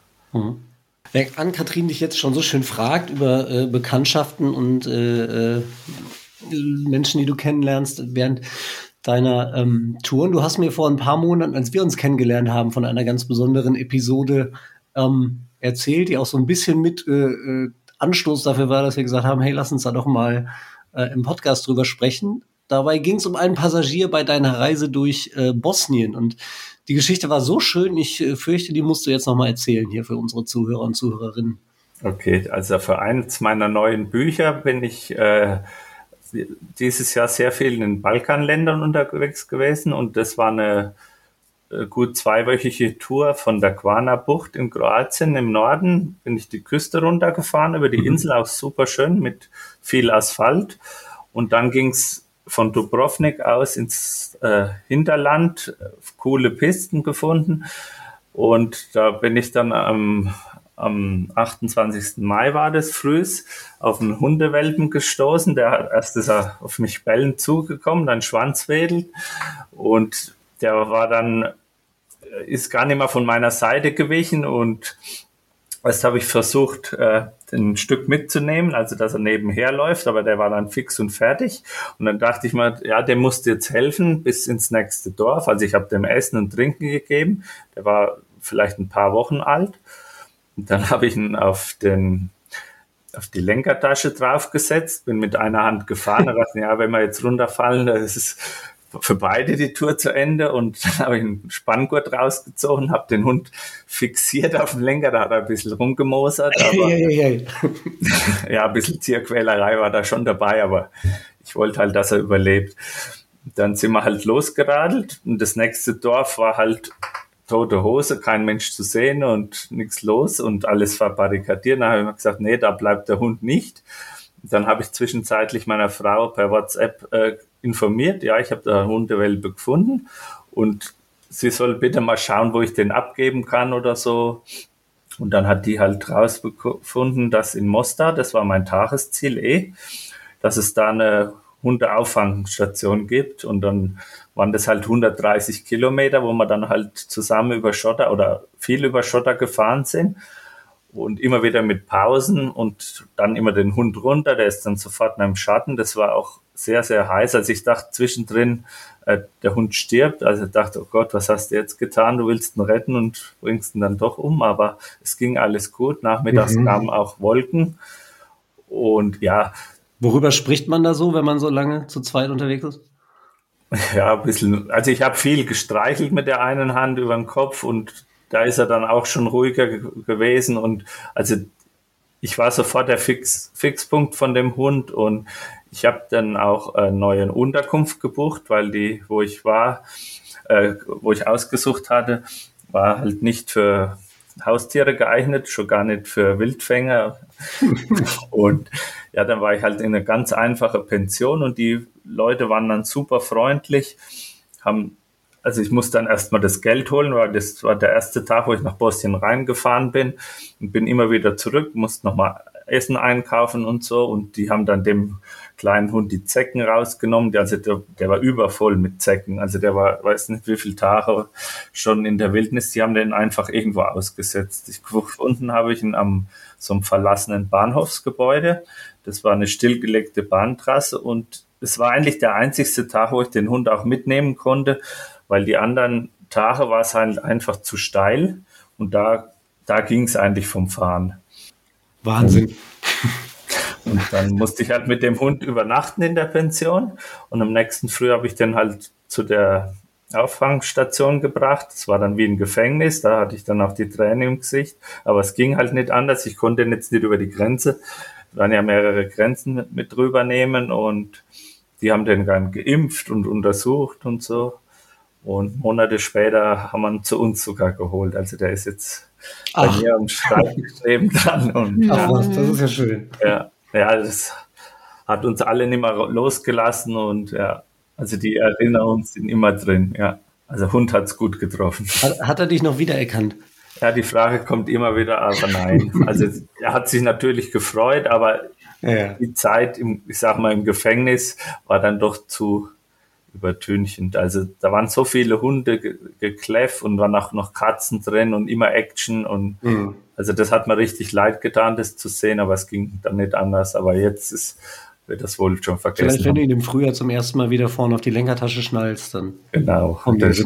Wenn Ann-Kathrin dich jetzt schon so schön fragt über äh, Bekanntschaften und äh, äh, Menschen, die du kennenlernst während deiner ähm, Touren. Du hast mir vor ein paar Monaten, als wir uns kennengelernt haben, von einer ganz besonderen Episode ähm, erzählt, die auch so ein bisschen mit äh, äh, Anstoß dafür war, dass wir gesagt haben, hey, lass uns da doch mal äh, im Podcast drüber sprechen. Dabei ging es um einen Passagier bei deiner Reise durch äh, Bosnien und die Geschichte war so schön, ich äh, fürchte, die musst du jetzt noch mal erzählen hier für unsere Zuhörer und Zuhörerinnen. Okay, also für eins meiner neuen Bücher bin ich äh, dieses Jahr sehr viel in den Balkanländern unterwegs gewesen und das war eine gut zweiwöchige Tour von der Quana-Bucht in Kroatien im Norden. Bin ich die Küste runtergefahren über die Insel, auch super schön mit viel Asphalt. Und dann ging's von Dubrovnik aus ins äh, Hinterland, äh, coole Pisten gefunden. Und da bin ich dann am, am 28. Mai war das frühs auf einen Hundewelpen gestoßen. Der hat erst ist er auf mich bellend zugekommen, dann Schwanzwedel. Und der war dann, äh, ist gar nicht mehr von meiner Seite gewichen und Erst habe ich versucht, äh, ein Stück mitzunehmen, also dass er nebenher läuft, aber der war dann fix und fertig. Und dann dachte ich mal, ja, dem musst du jetzt helfen bis ins nächste Dorf. Also ich habe dem Essen und Trinken gegeben. Der war vielleicht ein paar Wochen alt. Und dann habe ich ihn auf den auf die Lenkertasche draufgesetzt, bin mit einer Hand gefahren. Da dachte ja, wenn wir jetzt runterfallen, das ist für beide die Tour zu Ende. Und dann habe ich einen Spanngurt rausgezogen, habe den Hund fixiert auf dem Lenker, da hat er ein bisschen rumgemosert. Aber ja, ein bisschen Tierquälerei war da schon dabei, aber ich wollte halt, dass er überlebt. Dann sind wir halt losgeradelt und das nächste Dorf war halt tote Hose, kein Mensch zu sehen und nichts los und alles verbarrikadiert. Dann habe ich mir gesagt, nee, da bleibt der Hund nicht. Dann habe ich zwischenzeitlich meiner Frau per WhatsApp äh, informiert, ja, ich habe da eine Hundewelpe gefunden und sie soll bitte mal schauen, wo ich den abgeben kann oder so. Und dann hat die halt rausgefunden, dass in Mostar, das war mein Tagesziel eh, dass es da eine Hundeauffangstation gibt. Und dann waren das halt 130 Kilometer, wo wir dann halt zusammen über Schotter oder viel über Schotter gefahren sind. Und immer wieder mit Pausen und dann immer den Hund runter, der ist dann sofort in einem Schatten. Das war auch sehr, sehr heiß. Also ich dachte zwischendrin, äh, der Hund stirbt. Also ich dachte, oh Gott, was hast du jetzt getan? Du willst ihn retten und bringst ihn dann doch um. Aber es ging alles gut. Nachmittags Mhm. kamen auch Wolken. Und ja, Worüber spricht man da so, wenn man so lange zu zweit unterwegs ist? Ja, ein bisschen. Also ich habe viel gestreichelt mit der einen Hand über den Kopf und da ist er dann auch schon ruhiger ge gewesen. Und also ich war sofort der Fix, Fixpunkt von dem Hund und ich habe dann auch eine neue Unterkunft gebucht, weil die, wo ich war, äh, wo ich ausgesucht hatte, war halt nicht für Haustiere geeignet, schon gar nicht für Wildfänger. und ja, dann war ich halt in eine ganz einfache Pension und die Leute waren dann super freundlich, haben, also ich musste dann erstmal das Geld holen, weil das war der erste Tag, wo ich nach Bosnien reingefahren bin. Und bin immer wieder zurück, musste nochmal Essen einkaufen und so. Und die haben dann dem kleinen Hund die Zecken rausgenommen, der, also der, der war übervoll mit Zecken, also der war, weiß nicht wie viele Tage schon in der Wildnis, die haben den einfach irgendwo ausgesetzt. Ich, gefunden habe ich ihn am so einem verlassenen Bahnhofsgebäude, das war eine stillgelegte Bahntrasse. Und es war eigentlich der einzigste Tag, wo ich den Hund auch mitnehmen konnte, weil die anderen Tage war es halt einfach zu steil und da, da ging es eigentlich vom Fahren. Wahnsinn. Und dann musste ich halt mit dem Hund übernachten in der Pension und am nächsten Früh habe ich den halt zu der Auffangstation gebracht. Das war dann wie ein Gefängnis, da hatte ich dann auch die Tränen im Gesicht, aber es ging halt nicht anders. Ich konnte ihn jetzt nicht über die Grenze, es waren ja mehrere Grenzen mit, mit drüber nehmen und die haben den dann geimpft und untersucht und so. Und Monate später haben wir ihn zu uns sogar geholt. Also der ist jetzt bei Ach. mir am Schreibtisch neben dran und Ach was, das ist ja schön. ja, ja, das hat uns alle nicht mehr losgelassen und ja, also die Erinnerungen sind immer drin, ja. Also Hund hat's gut getroffen. Hat, hat er dich noch wiedererkannt? Ja, die Frage kommt immer wieder, aber nein. Also er hat sich natürlich gefreut, aber Ja, ja. die Zeit, im, ich sag mal, im Gefängnis war dann doch zu übertünchend. Also da waren so viele Hunde ge gekläfft und waren auch noch Katzen drin und immer Action und Mhm. also das hat mir richtig leid getan, das zu sehen, aber es ging dann nicht anders. Aber jetzt ist, wird das wohl schon Vielleicht, vergessen. wenn du ihn im Frühjahr zum ersten Mal wieder vorne auf die Lenkertasche schnallst, dann. Genau. Das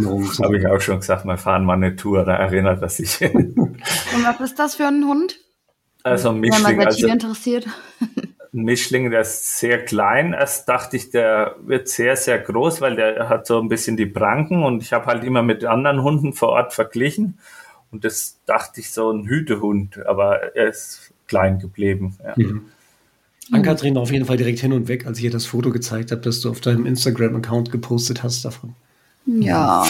habe ich auch schon gesagt, wir fahren mal eine Tour, da erinnert er sich. Und was ist das für ein Hund? also ein Wenn man Mischling, bei also interessiert. Ein Mischling, der ist sehr klein. Erst dachte ich, der wird sehr, sehr groß, weil der hat so ein bisschen die Pranken und ich habe halt immer mit anderen Hunden vor Ort verglichen. Und das dachte ich so ein Hütehund, aber er ist klein geblieben. Ja. Ann-Kathrin auf jeden Fall direkt hin und weg, als ich ihr das Foto gezeigt habe, das du auf deinem Instagram-Account gepostet hast davon. Ja.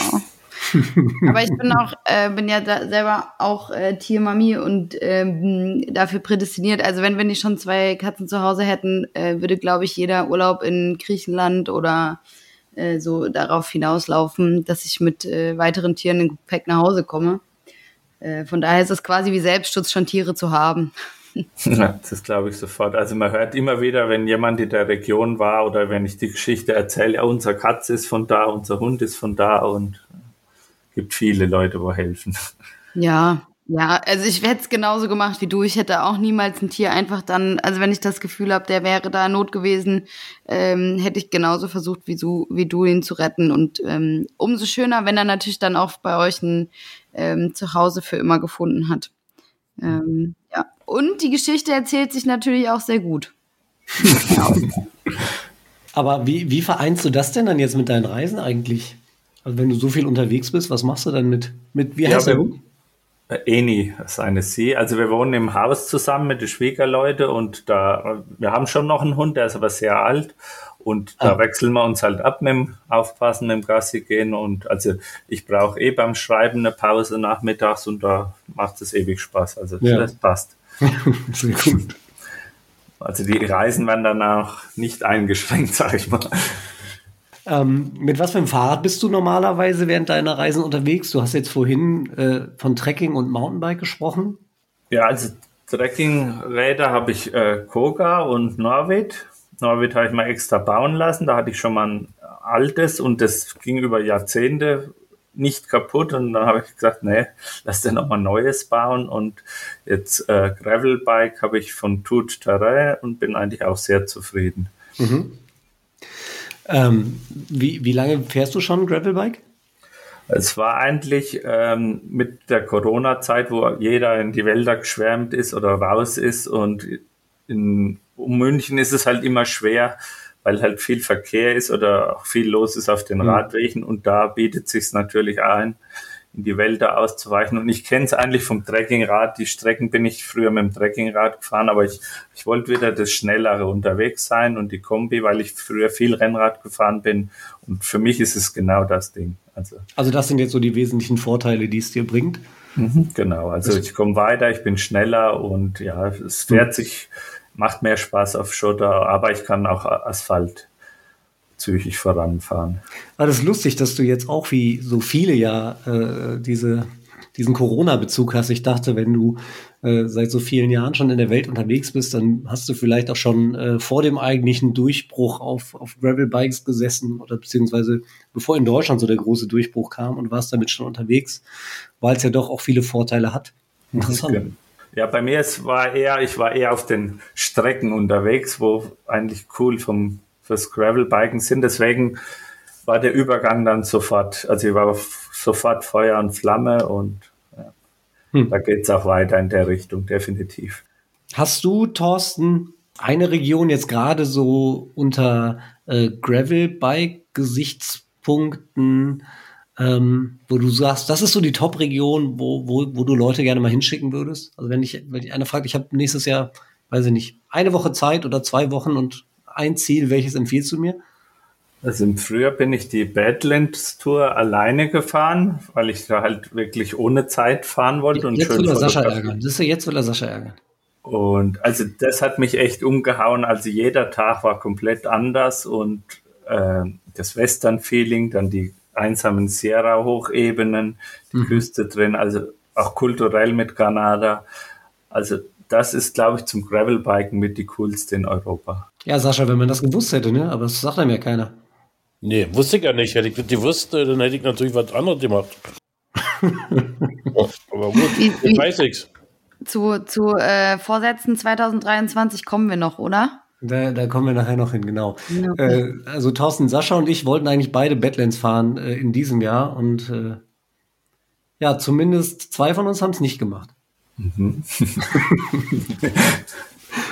Aber ich bin auch, äh, bin ja selber auch äh, Tiermami und ähm, dafür prädestiniert. Also wenn wir nicht schon zwei Katzen zu Hause hätten, äh, würde, glaube ich, jeder Urlaub in Griechenland oder äh, so darauf hinauslaufen, dass ich mit äh, weiteren Tieren in Gepäck nach Hause komme. Äh, von daher ist es quasi wie Selbstschutz, schon Tiere zu haben. Das glaube ich sofort. Also man hört immer wieder, wenn jemand in der Region war oder wenn ich die Geschichte erzähle, ja, unser Katze ist von da, unser Hund ist von da und gibt viele Leute, wo helfen. Ja, ja, also ich hätte es genauso gemacht wie du. Ich hätte auch niemals ein Tier einfach dann, also wenn ich das Gefühl habe, der wäre da Not gewesen, ähm, hätte ich genauso versucht, wie du, wie du ihn zu retten. Und ähm, umso schöner, wenn er natürlich dann auch bei euch ein ähm, Zuhause für immer gefunden hat. Ähm, ja. Und die Geschichte erzählt sich natürlich auch sehr gut. Aber wie, wie vereinst du das denn dann jetzt mit deinen Reisen eigentlich? Also wenn du so viel unterwegs bist, was machst du dann mit, mit wie Ja, heißt der wir- Hund? Äh, Eni, das ist eine Sie. Also wir wohnen im Haus zusammen mit den Schwiegerleuten und da, wir haben schon noch einen Hund, der ist aber sehr alt und da Ah. wechseln wir uns halt ab mit dem Aufpassen, mit dem Gassi gehen und also ich brauche eh beim Schreiben eine Pause nachmittags und da macht es ewig Spaß. Also Ja. das passt. Sehr gut. Also die Reisen werden dann auch nicht eingeschränkt, sag ich mal. Ähm, mit was für einem Fahrrad bist du normalerweise während deiner Reisen unterwegs? Du hast jetzt vorhin äh, von Trekking und Mountainbike gesprochen. Ja, also Trekkingräder habe ich äh, Koga und Norwid. Norwid habe ich mal extra bauen lassen. Da hatte ich schon mal ein altes und das ging über Jahrzehnte nicht kaputt. Und dann habe ich gesagt, nee, lass dir nochmal neues bauen. Und jetzt äh, Gravelbike habe ich von Tout Terrain und bin eigentlich auch sehr zufrieden. Ähm, wie, wie lange fährst du schon Gravelbike? Es war eigentlich ähm, mit der Corona-Zeit, wo jeder in die Wälder geschwärmt ist oder raus ist und in, um München ist es halt immer schwer, weil halt viel Verkehr ist oder auch viel los ist auf den Radwegen und da bietet sich natürlich ein, in die Wälder auszuweichen. Und ich kenne es eigentlich vom Trekkingrad. Die Strecken bin ich früher mit dem Trekkingrad gefahren, aber ich, ich wollte wieder das Schnellere unterwegs sein und die Kombi, weil ich früher viel Rennrad gefahren bin. Und für mich ist es genau das Ding. Also Also das sind jetzt so die wesentlichen Vorteile, die es dir bringt. Genau, also ich komme weiter, ich bin schneller und ja, es fährt sich, macht mehr Spaß auf Schotter, aber ich kann auch Asphalt zügig voranfahren. War das lustig, dass du jetzt auch wie so viele ja äh, diese, diesen Corona-Bezug hast. Ich dachte, wenn du äh, seit so vielen Jahren schon in der Welt unterwegs bist, dann hast du vielleicht auch schon äh, vor dem eigentlichen Durchbruch auf, auf Gravel-Bikes gesessen oder beziehungsweise bevor in Deutschland so der große Durchbruch kam und warst damit schon unterwegs, weil es ja doch auch viele Vorteile hat. Interessant. Ja, bei mir es war eher, ich war eher auf den Strecken unterwegs, wo eigentlich cool vom fürs Gravelbiken sind. Deswegen war der Übergang dann sofort, also ich war sofort Feuer und Flamme und ja, Hm. da geht's auch weiter in der Richtung, definitiv. Hast du, Thorsten, eine Region jetzt gerade so unter äh, Gravel-Bike-Gesichtspunkten, ähm, wo du sagst, das ist so die Top-Region, wo, wo, wo du Leute gerne mal hinschicken würdest? Also wenn ich, wenn ich einer fragt, ich habe nächstes Jahr, weiß ich nicht, eine Woche Zeit oder zwei Wochen und ein Ziel, welches empfiehlst du mir? Also im Frühjahr bin ich die Badlands Tour alleine gefahren, weil ich da halt wirklich ohne Zeit fahren wollte und Jetzt schön will er Sascha ärgern. Das ist ja jetzt will er Sascha ärgern. Und also das hat mich echt umgehauen. Also jeder Tag war komplett anders und äh, das Western-Feeling, dann die einsamen Sierra-Hochebenen, die Küste drin, also auch kulturell mit Granada. Also das ist, glaube ich, zum Gravelbiken mit die coolste in Europa. Ja, Sascha, wenn man das gewusst hätte, ne? Aber das sagt einem ja keiner. Nee, wusste ich ja nicht. Hätte ich das gewusst, dann hätte ich natürlich was anderes gemacht. Aber gut, Wie- jetzt wie- weiß ich's. Zu, zu äh, Vorsätzen 2023 kommen wir noch, oder? Da, da kommen wir nachher noch hin, genau. Ja. Äh, also Thorsten, Sascha und ich wollten eigentlich beide Badlands fahren äh, in diesem Jahr und äh, ja, zumindest zwei von uns haben es nicht gemacht.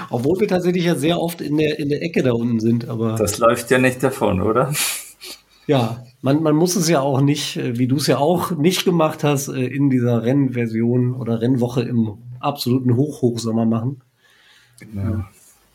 Obwohl wir tatsächlich ja sehr oft in der, in der Ecke da unten sind, aber Das läuft ja nicht davon, oder? ja, man, man muss es ja auch nicht, äh, wie du es ja auch nicht gemacht hast, äh, in dieser Rennversion oder Rennwoche im absoluten Hoch-Hochsommer machen.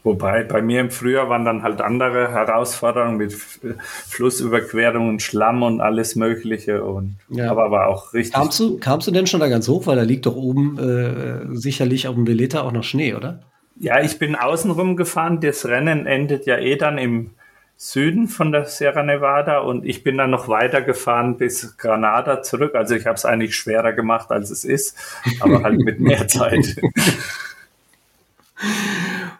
Wobei bei mir im Frühjahr waren dann halt andere Herausforderungen mit Flussüberquerungen, Schlamm und alles Mögliche. Und Ja. aber war auch richtig. Kamst du, kamst du denn schon da ganz hoch? Weil da liegt doch oben äh, sicherlich auf dem Veleta auch noch Schnee, oder? Ja, ich bin außenrum gefahren. Das Rennen endet ja eh dann im Süden von der Sierra Nevada und ich bin dann noch weiter gefahren bis Granada zurück. Also ich habe es eigentlich schwerer gemacht, als es ist, aber halt mit mehr Zeit.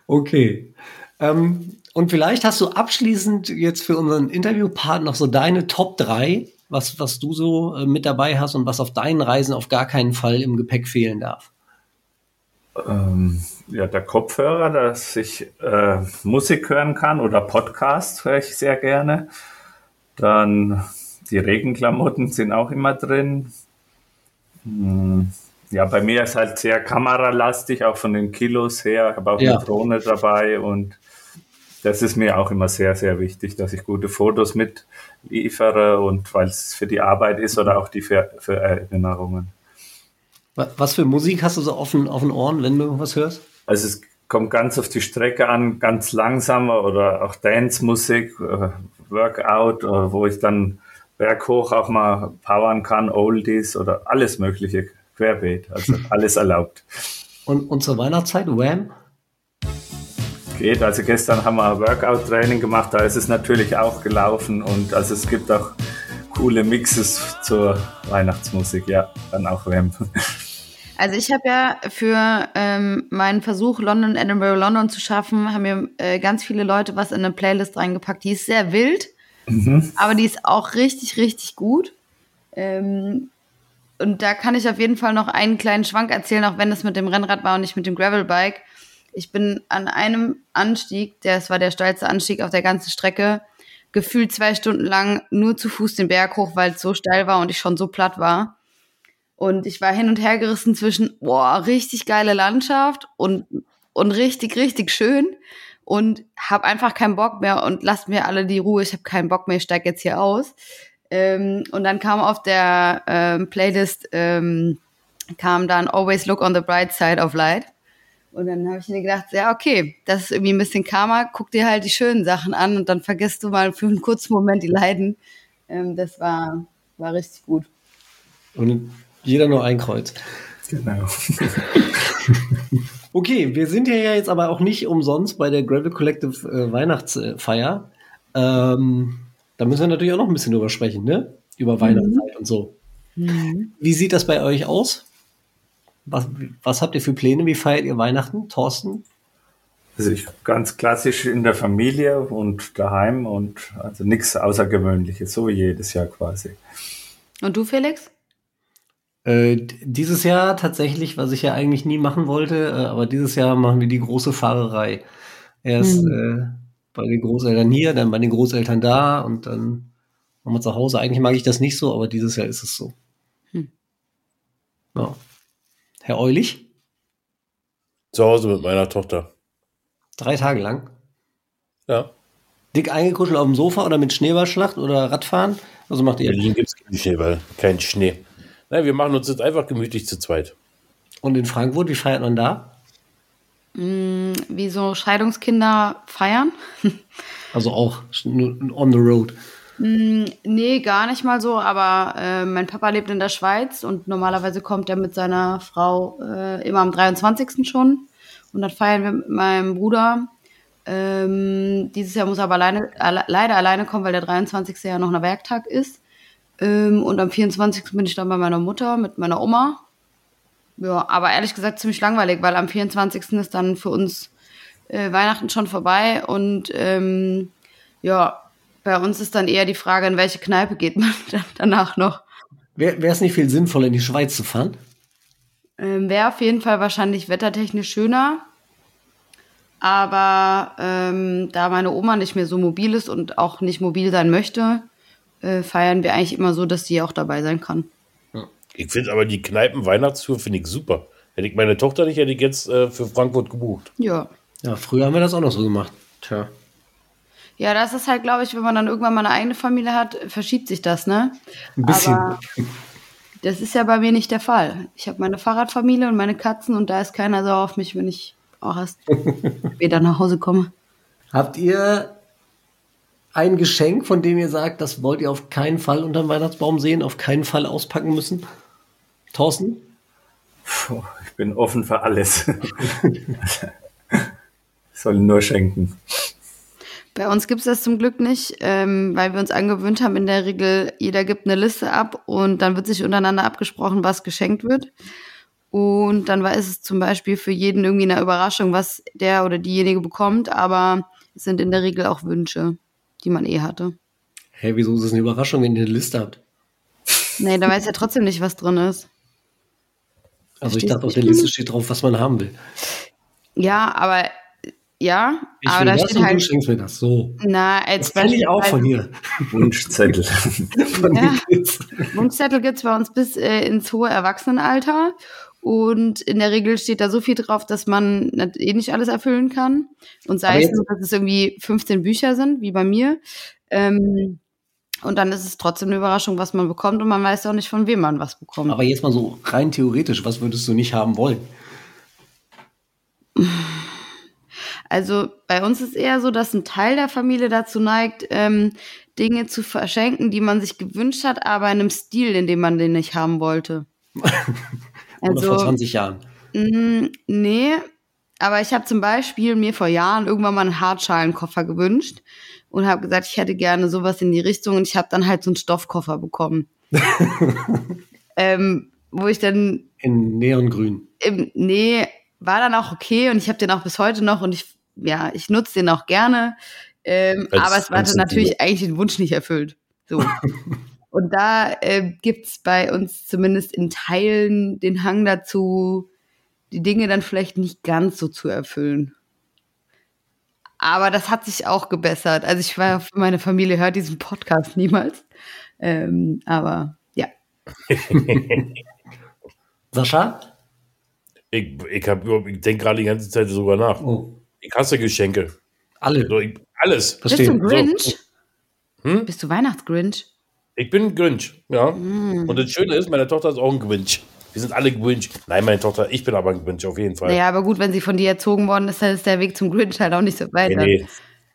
Okay. Ähm, und vielleicht hast du abschließend jetzt für unseren Interviewpart noch so deine Top 3, was, was du so äh, mit dabei hast und was auf deinen Reisen auf gar keinen Fall im Gepäck fehlen darf. Ähm, ja, der Kopfhörer, dass ich äh, Musik hören kann oder Podcast höre ich sehr gerne. Dann die Regenklamotten sind auch immer drin. Hm, ja, bei mir ist halt sehr kameralastig, auch von den Kilos her. Ich habe auch Ja. eine Drohne dabei und das ist mir auch immer sehr, sehr wichtig, dass ich gute Fotos mitliefere und weil es für die Arbeit ist oder auch die für, für Erinnerungen. Wa- Was für Musik hast du so auf den, auf den Ohren, wenn du was hörst? Also es kommt ganz auf die Strecke an, ganz langsamer oder auch Dance-Musik, äh, Workout, äh, wo ich dann berghoch auch mal powern kann, Oldies oder alles mögliche, querbeet, also alles erlaubt. Und, und zur Weihnachtszeit, Wham? Geht, also gestern haben wir Workout-Training gemacht, da ist es natürlich auch gelaufen und also es gibt auch coole Mixes zur Weihnachtsmusik, ja, dann auch Wham. Also ich habe ja für ähm, meinen Versuch, London, Edinburgh, London zu schaffen, haben mir äh, ganz viele Leute was in eine Playlist reingepackt. Die ist sehr wild, aber die ist auch richtig, richtig gut. Ähm, und da kann ich auf jeden Fall noch einen kleinen Schwank erzählen, auch wenn es mit dem Rennrad war und nicht mit dem Gravelbike. Ich bin an einem Anstieg, das war der steilste Anstieg auf der ganzen Strecke, gefühlt zwei Stunden lang nur zu Fuß den Berg hoch, weil es so steil war und ich schon so platt war. Und ich war hin und her gerissen zwischen, boah, richtig geile Landschaft und, und richtig, richtig schön. Und habe einfach keinen Bock mehr und lasst mir alle die Ruhe. Ich habe keinen Bock mehr, ich steig jetzt hier aus. Ähm, und dann kam auf der ähm, Playlist, ähm, kam dann Always Look on the Bright Side of Light. Und dann habe ich mir gedacht, ja, okay, das ist irgendwie ein bisschen Karma. Guck dir halt die schönen Sachen an und dann vergisst du mal für einen kurzen Moment die Leiden. Ähm, das war, war richtig gut. Und jeder nur ein Kreuz. Genau. Okay, wir sind ja jetzt aber auch nicht umsonst bei der Gravel Collective äh, Weihnachtsfeier. Ähm, da müssen wir natürlich auch noch ein bisschen drüber sprechen, ne? Über Weihnachtszeit und so. Wie sieht das bei euch aus? Was, was habt ihr für Pläne? Wie feiert ihr Weihnachten? Thorsten? Also ich ganz klassisch in der Familie und daheim und also nichts Außergewöhnliches, so wie jedes Jahr quasi. Und du, Felix? Äh, dieses Jahr tatsächlich, was ich ja eigentlich nie machen wollte, äh, aber dieses Jahr machen wir die große Fahrerei. Erst äh, bei den Großeltern hier, dann bei den Großeltern da und dann machen wir zu Hause. Eigentlich mag ich das nicht so, aber dieses Jahr ist es so. Hm. Ja. Herr Eulich, Zu Hause mit meiner Tochter. drei Tage lang. Ja. Dick eingekuschelt auf dem Sofa oder mit Schneeballschlacht oder Radfahren? Also macht In ihr. Berlin gibt es keinen Schneeball, kein Schnee. Nein, wir machen uns jetzt einfach gemütlich zu zweit. Und in Frankfurt, wie feiert man da? Wie so Scheidungskinder feiern? Also auch on the road. Nee, gar nicht mal so, aber äh, mein Papa lebt in der Schweiz und normalerweise kommt er mit seiner Frau äh, immer am 23. schon. Und dann feiern wir mit meinem Bruder. Ähm, dieses Jahr muss er aber alleine, alle, leider alleine kommen, weil der 23. ja noch ein Werktag ist. Ähm, und am 24. bin ich dann bei meiner Mutter mit meiner Oma. Ja, aber ehrlich gesagt ziemlich langweilig, weil am 24. ist dann für uns äh, Weihnachten schon vorbei und ähm, ja, bei uns ist dann eher die Frage, in welche Kneipe geht man danach noch. Wäre es nicht viel sinnvoller, in die Schweiz zu fahren? Ähm, Wäre auf jeden Fall wahrscheinlich wettertechnisch schöner. Aber ähm, da meine Oma nicht mehr so mobil ist und auch nicht mobil sein möchte, äh, feiern wir eigentlich immer so, dass sie auch dabei sein kann. Ich finde aber die Kneipen-Weihnachtstour finde ich super. Hätte ich meine Tochter nicht, hätte ich jetzt äh, für Frankfurt gebucht. Ja. Ja, früher haben wir das auch noch so gemacht. Tja. Ja, das ist halt, glaube ich, wenn man dann irgendwann mal eine eigene Familie hat, verschiebt sich das, ne? Ein bisschen. Aber das ist ja bei mir nicht der Fall. Ich habe meine Fahrradfamilie und meine Katzen und da ist keiner sauer auf mich, wenn ich auch erst später nach Hause komme. Habt ihr ein Geschenk, von dem ihr sagt, das wollt ihr auf keinen Fall unterm Weihnachtsbaum sehen, auf keinen Fall auspacken müssen? Thorsten? Puh, ich bin offen für alles. Sollen nur schenken. Bei uns gibt's das zum Glück nicht, ähm, weil wir uns angewöhnt haben, in der Regel, jeder gibt eine Liste ab und dann wird sich untereinander abgesprochen, was geschenkt wird. Und dann war es zum Beispiel für jeden irgendwie eine Überraschung, was der oder diejenige bekommt, aber es sind in der Regel auch Wünsche, die man eh hatte. Hä, wieso ist es eine Überraschung, wenn ihr eine Liste habt? Nee, da weiß ja trotzdem nicht, was drin ist. Also ich dachte, auf der Liste steht drauf, was man haben will. Ja, aber ja, Ich aber will da das steht und du halt, schenkst mir das. So. na, als Das kenne ich auch von hier. Wunschzettel. Von Ja. Wunschzettel gibt's bei uns bis äh, ins hohe Erwachsenenalter. Und in der Regel steht da so viel drauf, dass man eh nicht alles erfüllen kann. Und sei es jetzt- nur, dass es irgendwie 15 Bücher sind, wie bei mir. Ähm, und dann ist es trotzdem eine Überraschung, was man bekommt. Und man weiß auch nicht, von wem man was bekommt. Aber jetzt mal so rein theoretisch, was würdest du nicht haben wollen? Also bei uns ist eher so, dass ein Teil der Familie dazu neigt, ähm, Dinge zu verschenken, die man sich gewünscht hat, aber in einem Stil, in dem man den nicht haben wollte. Oder vor Also, 20 Jahren? mh, nee, aber ich habe zum Beispiel mir vor Jahren irgendwann mal einen Hartschalenkoffer gewünscht und habe gesagt, ich hätte gerne sowas in die Richtung und ich habe dann halt so einen Stoffkoffer bekommen. ähm, wo ich dann In Neongrün. ähm, nee, war dann auch okay und ich habe den auch bis heute noch und ich, ja, ich nutze den auch gerne. Ähm, Als- aber es war dann natürlich eigentlich den Wunsch nicht erfüllt. So. und da äh, gibt's bei uns zumindest in Teilen den Hang dazu, die Dinge dann vielleicht nicht ganz so zu erfüllen. Aber das hat sich auch gebessert. Also ich war, meine Familie hört diesen Podcast niemals. Ähm, aber ja. Sascha? Ich, ich, hab ich denke gerade die ganze Zeit sogar nach. Oh, Ich hasse Geschenke. alle. So, ich, alles. Bist du Grinch? Hm? Bist du Weihnachtsgrinch? Ich bin ein Grinch, ja. Und das Schöne ist, meine Tochter ist auch ein Grinch. Wir sind alle Grinch. Nein, meine Tochter, ich bin aber ein Grinch, auf jeden Fall. Naja, aber gut, wenn sie von dir erzogen worden ist, dann ist der Weg zum Grinch halt auch nicht so weit. Nee, nee.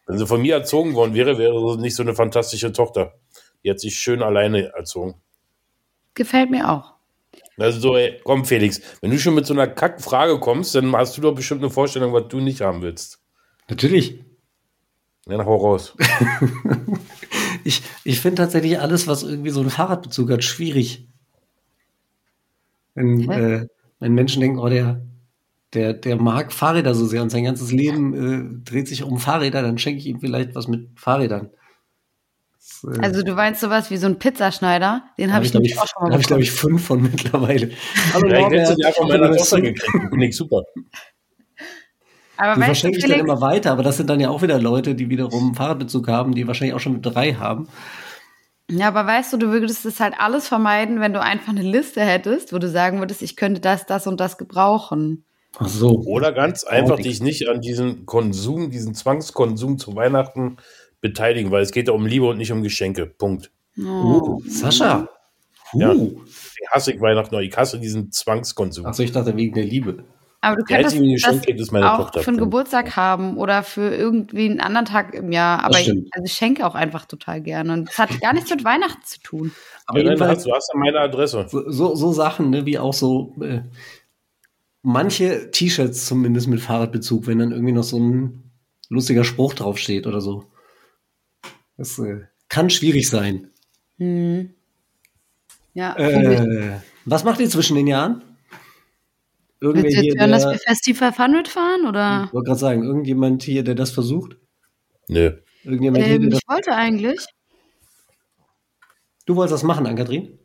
Wenn sie von mir erzogen worden wäre, wäre sie nicht so eine fantastische Tochter. Die hat sich schön alleine erzogen. Gefällt mir auch. Also so, ey, komm Felix, wenn du schon mit so einer Kackfrage kommst, dann hast du doch bestimmt eine Vorstellung, was du nicht haben willst. Natürlich. Ja, dann hau raus. Ich, ich finde tatsächlich alles, was irgendwie so einen Fahrradbezug hat, schwierig. Wenn, äh, wenn Menschen denken, oh, der, der, der mag Fahrräder so sehr und sein ganzes Leben äh, dreht sich um Fahrräder, dann schenke ich ihm vielleicht was mit Fahrrädern. Das, äh, Also du meinst sowas wie so ein Pizzaschneider, den habe ich, glaube nämlich ich, auch schon mal hab ich, glaub bekommen. ich, fünf von mittlerweile. Hallo, Ja, ich letztes Jahr von meiner Tochter gekriegt. Finde ich super. Aber Die verschenke ich dann immer weiter, aber das sind dann ja auch wieder Leute, die wiederum einen Fahrradbezug haben, die wahrscheinlich auch schon mit drei haben. Ja, aber weißt du, du würdest es halt alles vermeiden, wenn du einfach eine Liste hättest, wo du sagen würdest, ich könnte das, das und das gebrauchen. Ach so. Oder ganz einfach Oh, dich nicht an diesen Konsum, diesen Zwangskonsum zu Weihnachten beteiligen, weil es geht ja um Liebe und nicht um Geschenke. Punkt. Uh, Sascha. Uh. Ja. Ich hasse Weihnachten, ich hasse diesen Zwangskonsum. Achso, ich dachte wegen der Liebe. Aber du könntest Geschenk das kriegt, ist meine auch Tochter. für einen Geburtstag haben oder für irgendwie einen anderen Tag im Jahr. Aber ich, also ich schenke auch einfach total gerne. Und das hat gar nichts mit Weihnachten zu tun. Aber Ja, jedenfalls, hast, du hast ja meine Adresse. so, so, Sachen, ne, wie auch so äh, manche T-Shirts zumindest mit Fahrradbezug, wenn dann irgendwie noch so ein lustiger Spruch draufsteht oder so. Das äh, kann schwierig sein. Ja, fühl ich. Äh, was macht ihr zwischen den Jahren? Irgendwer Willst du hier, jetzt hören, der, dass wir Festival Funwood fahren? Oder? ich wollte gerade sagen, irgendjemand hier, der das versucht? Nö. Irgendjemand hier, Ähm, der das, ich wollte eigentlich. du wolltest das machen, Ann-Kathrin?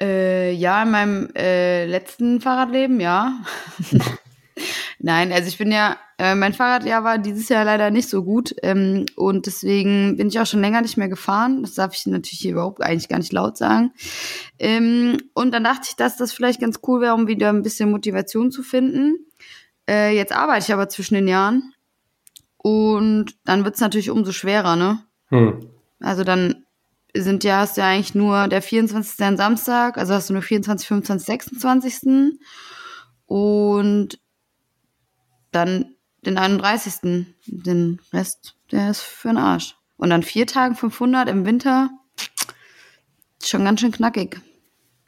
Äh, ja, in meinem äh, letzten Fahrradleben, ja. Nein, also ich bin ja, äh, mein Fahrradjahr war dieses Jahr leider nicht so gut ähm, und deswegen bin ich auch schon länger nicht mehr gefahren. Das darf ich natürlich hier überhaupt eigentlich gar nicht laut sagen. Ähm, und dann dachte ich, dass das vielleicht ganz cool wäre, um wieder ein bisschen Motivation zu finden. Äh, jetzt arbeite ich aber zwischen den Jahren und dann wird's natürlich umso schwerer, ne? Hm. Also dann sind ja, hast du ja eigentlich nur der 24. ein Samstag, also hast du nur 24, 25, 26. Und dann den 31. Den Rest, der ist für den Arsch. Und dann vier Tagen 500 im Winter, schon ganz schön knackig.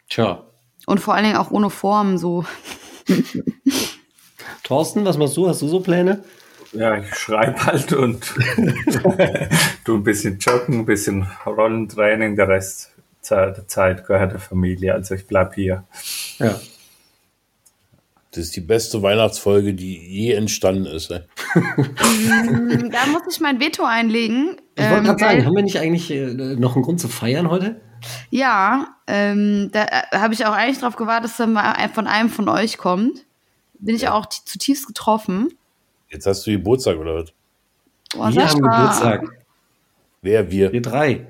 Tja. Und vor allen Dingen auch ohne Form, so. Thorsten, was machst du? Hast du so Pläne? Ja, ich schreibe halt und tu ein bisschen joggen, ein bisschen Rollentraining, der Rest der Zeit gehört der Familie. Also ich bleib hier. Ja. Das ist die beste Weihnachtsfolge, die je entstanden ist. Mm, Da muss ich mein Veto einlegen. Ich wollte ähm, gerade sagen, haben wir nicht eigentlich äh, noch einen Grund zu feiern heute? Ja, ähm, da äh, habe ich auch eigentlich drauf gewartet, dass dann mal von einem von euch kommt. Bin ich auch zutiefst getroffen. Jetzt hast du Geburtstag oder was? Oh, Wir haben. Geburtstag. Wer, wir? Wir drei.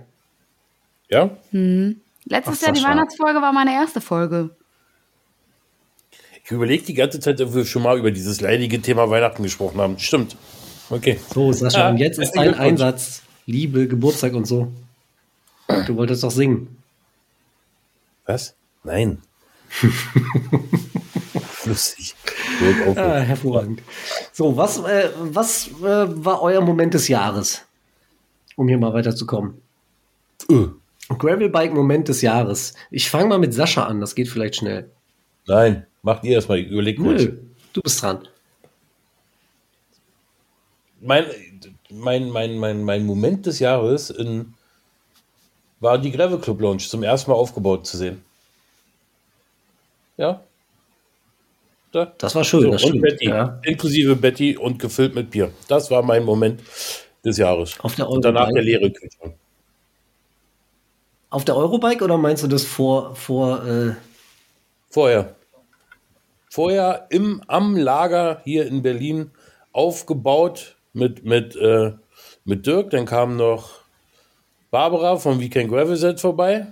Ja? Letztes Ach, Jahr, die. Weihnachtsfolge war meine erste Folge. Ich überlege die ganze Zeit, ob wir schon mal über dieses leidige Thema Weihnachten gesprochen haben. Stimmt. Okay. So, Sascha, Ja, und jetzt ist dein. Einsatz. Liebe, Geburtstag und so. Du wolltest doch singen. Was? Nein. Lustig. Ah, hervorragend. So, was, äh, was äh, war euer Moment des Jahres? Um hier mal weiterzukommen. Äh, Gravelbike-Moment des Jahres. Ich fange mal mit Sascha an, das geht vielleicht schnell. Nein, macht ihr erstmal. Überleg kurz. Nö, du bist dran. Mein, mein, mein, mein, mein Moment des Jahres in, war die Gravel Club Lounge zum ersten Mal aufgebaut zu sehen. Ja. Da. Das war schön, So, das und stimmt. Betty, Ja. inklusive Betty und gefüllt mit Bier. Das war mein Moment des Jahres. Auf der und danach der leere Kühlschrank. Auf der Eurobike oder meinst du das vor, vor äh, Vorher. Vorher im, am Lager hier in Berlin aufgebaut mit, mit, äh, mit Dirk. Dann kam noch Barbara vom Weekend Gravel Set vorbei.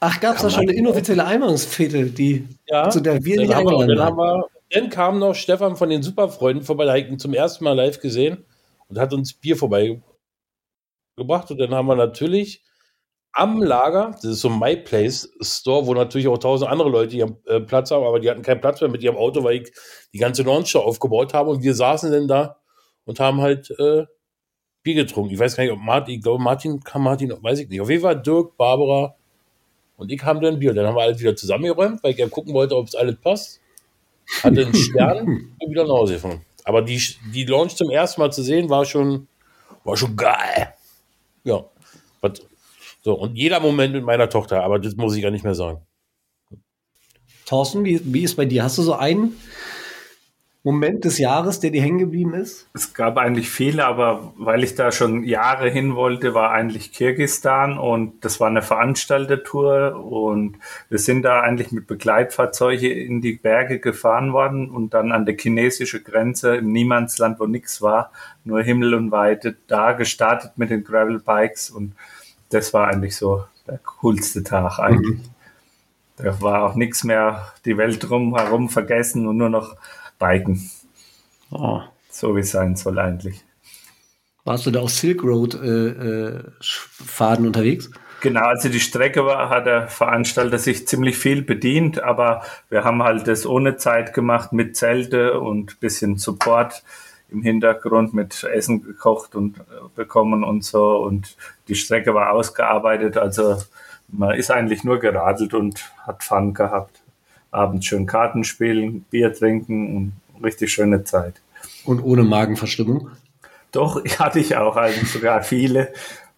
Ach, gab es da schon eine inoffizielle Einweihungsfete, die zu der wir dann, nicht eingeladen dann, haben waren? wir, dann kam noch Stefan von den Superfreunden vorbei, hat ihn zum ersten Mal live gesehen und hat uns Bier vorbeigebracht. Und dann haben wir natürlich am Lager, das ist so ein My Place Store, wo natürlich auch tausend andere Leute ihren äh, Platz haben, aber die hatten keinen Platz mehr mit ihrem Auto, weil ich die ganze Launch da aufgebaut habe und wir saßen dann da und haben halt äh, Bier getrunken. Ich weiß gar nicht, ob Martin, ich glaube Martin kam Martin, weiß ich nicht. Auf jeden Fall Dirk, Barbara und ich haben dann Bier. Dann haben wir alles wieder zusammengeräumt, weil ich ja gucken wollte, ob es alles passt. Hatte einen Stern und wieder nach Hause gefahren. Aber die, die Launch zum ersten Mal zu sehen, war schon, war schon geil. Ja. Was- So, und jeder Moment mit meiner Tochter, aber das muss ich gar nicht mehr sagen. Thorsten, wie, wie ist bei dir? Hast du so einen Moment des Jahres, der dir hängen geblieben ist? Es gab eigentlich viele, aber weil ich da schon Jahre hin wollte, war eigentlich Kirgistan und das war eine Veranstaltertour und wir sind da eigentlich mit Begleitfahrzeuge in die Berge gefahren worden und dann an der chinesischen Grenze im Niemandsland, wo nichts war, nur Himmel und Weite, da gestartet mit den Gravelbikes und das war eigentlich so der coolste Tag eigentlich. Da war auch nichts mehr die Welt drumherum vergessen und nur noch Biken. Oh. So wie es sein soll eigentlich. Warst du da auf Silk Road äh, äh, Faden unterwegs? Genau, also die Strecke war, hat der Veranstalter sich ziemlich viel bedient, aber wir haben halt das ohne Zeit gemacht mit Zelte und bisschen Support im Hintergrund mit Essen gekocht und äh, bekommen und so und die Strecke war ausgearbeitet, also man ist eigentlich nur geradelt und hat Fun gehabt. Abends schön Karten spielen, Bier trinken und richtig schöne Zeit. Und ohne Magenverstimmung? Doch, hatte ich auch eigentlich sogar viele.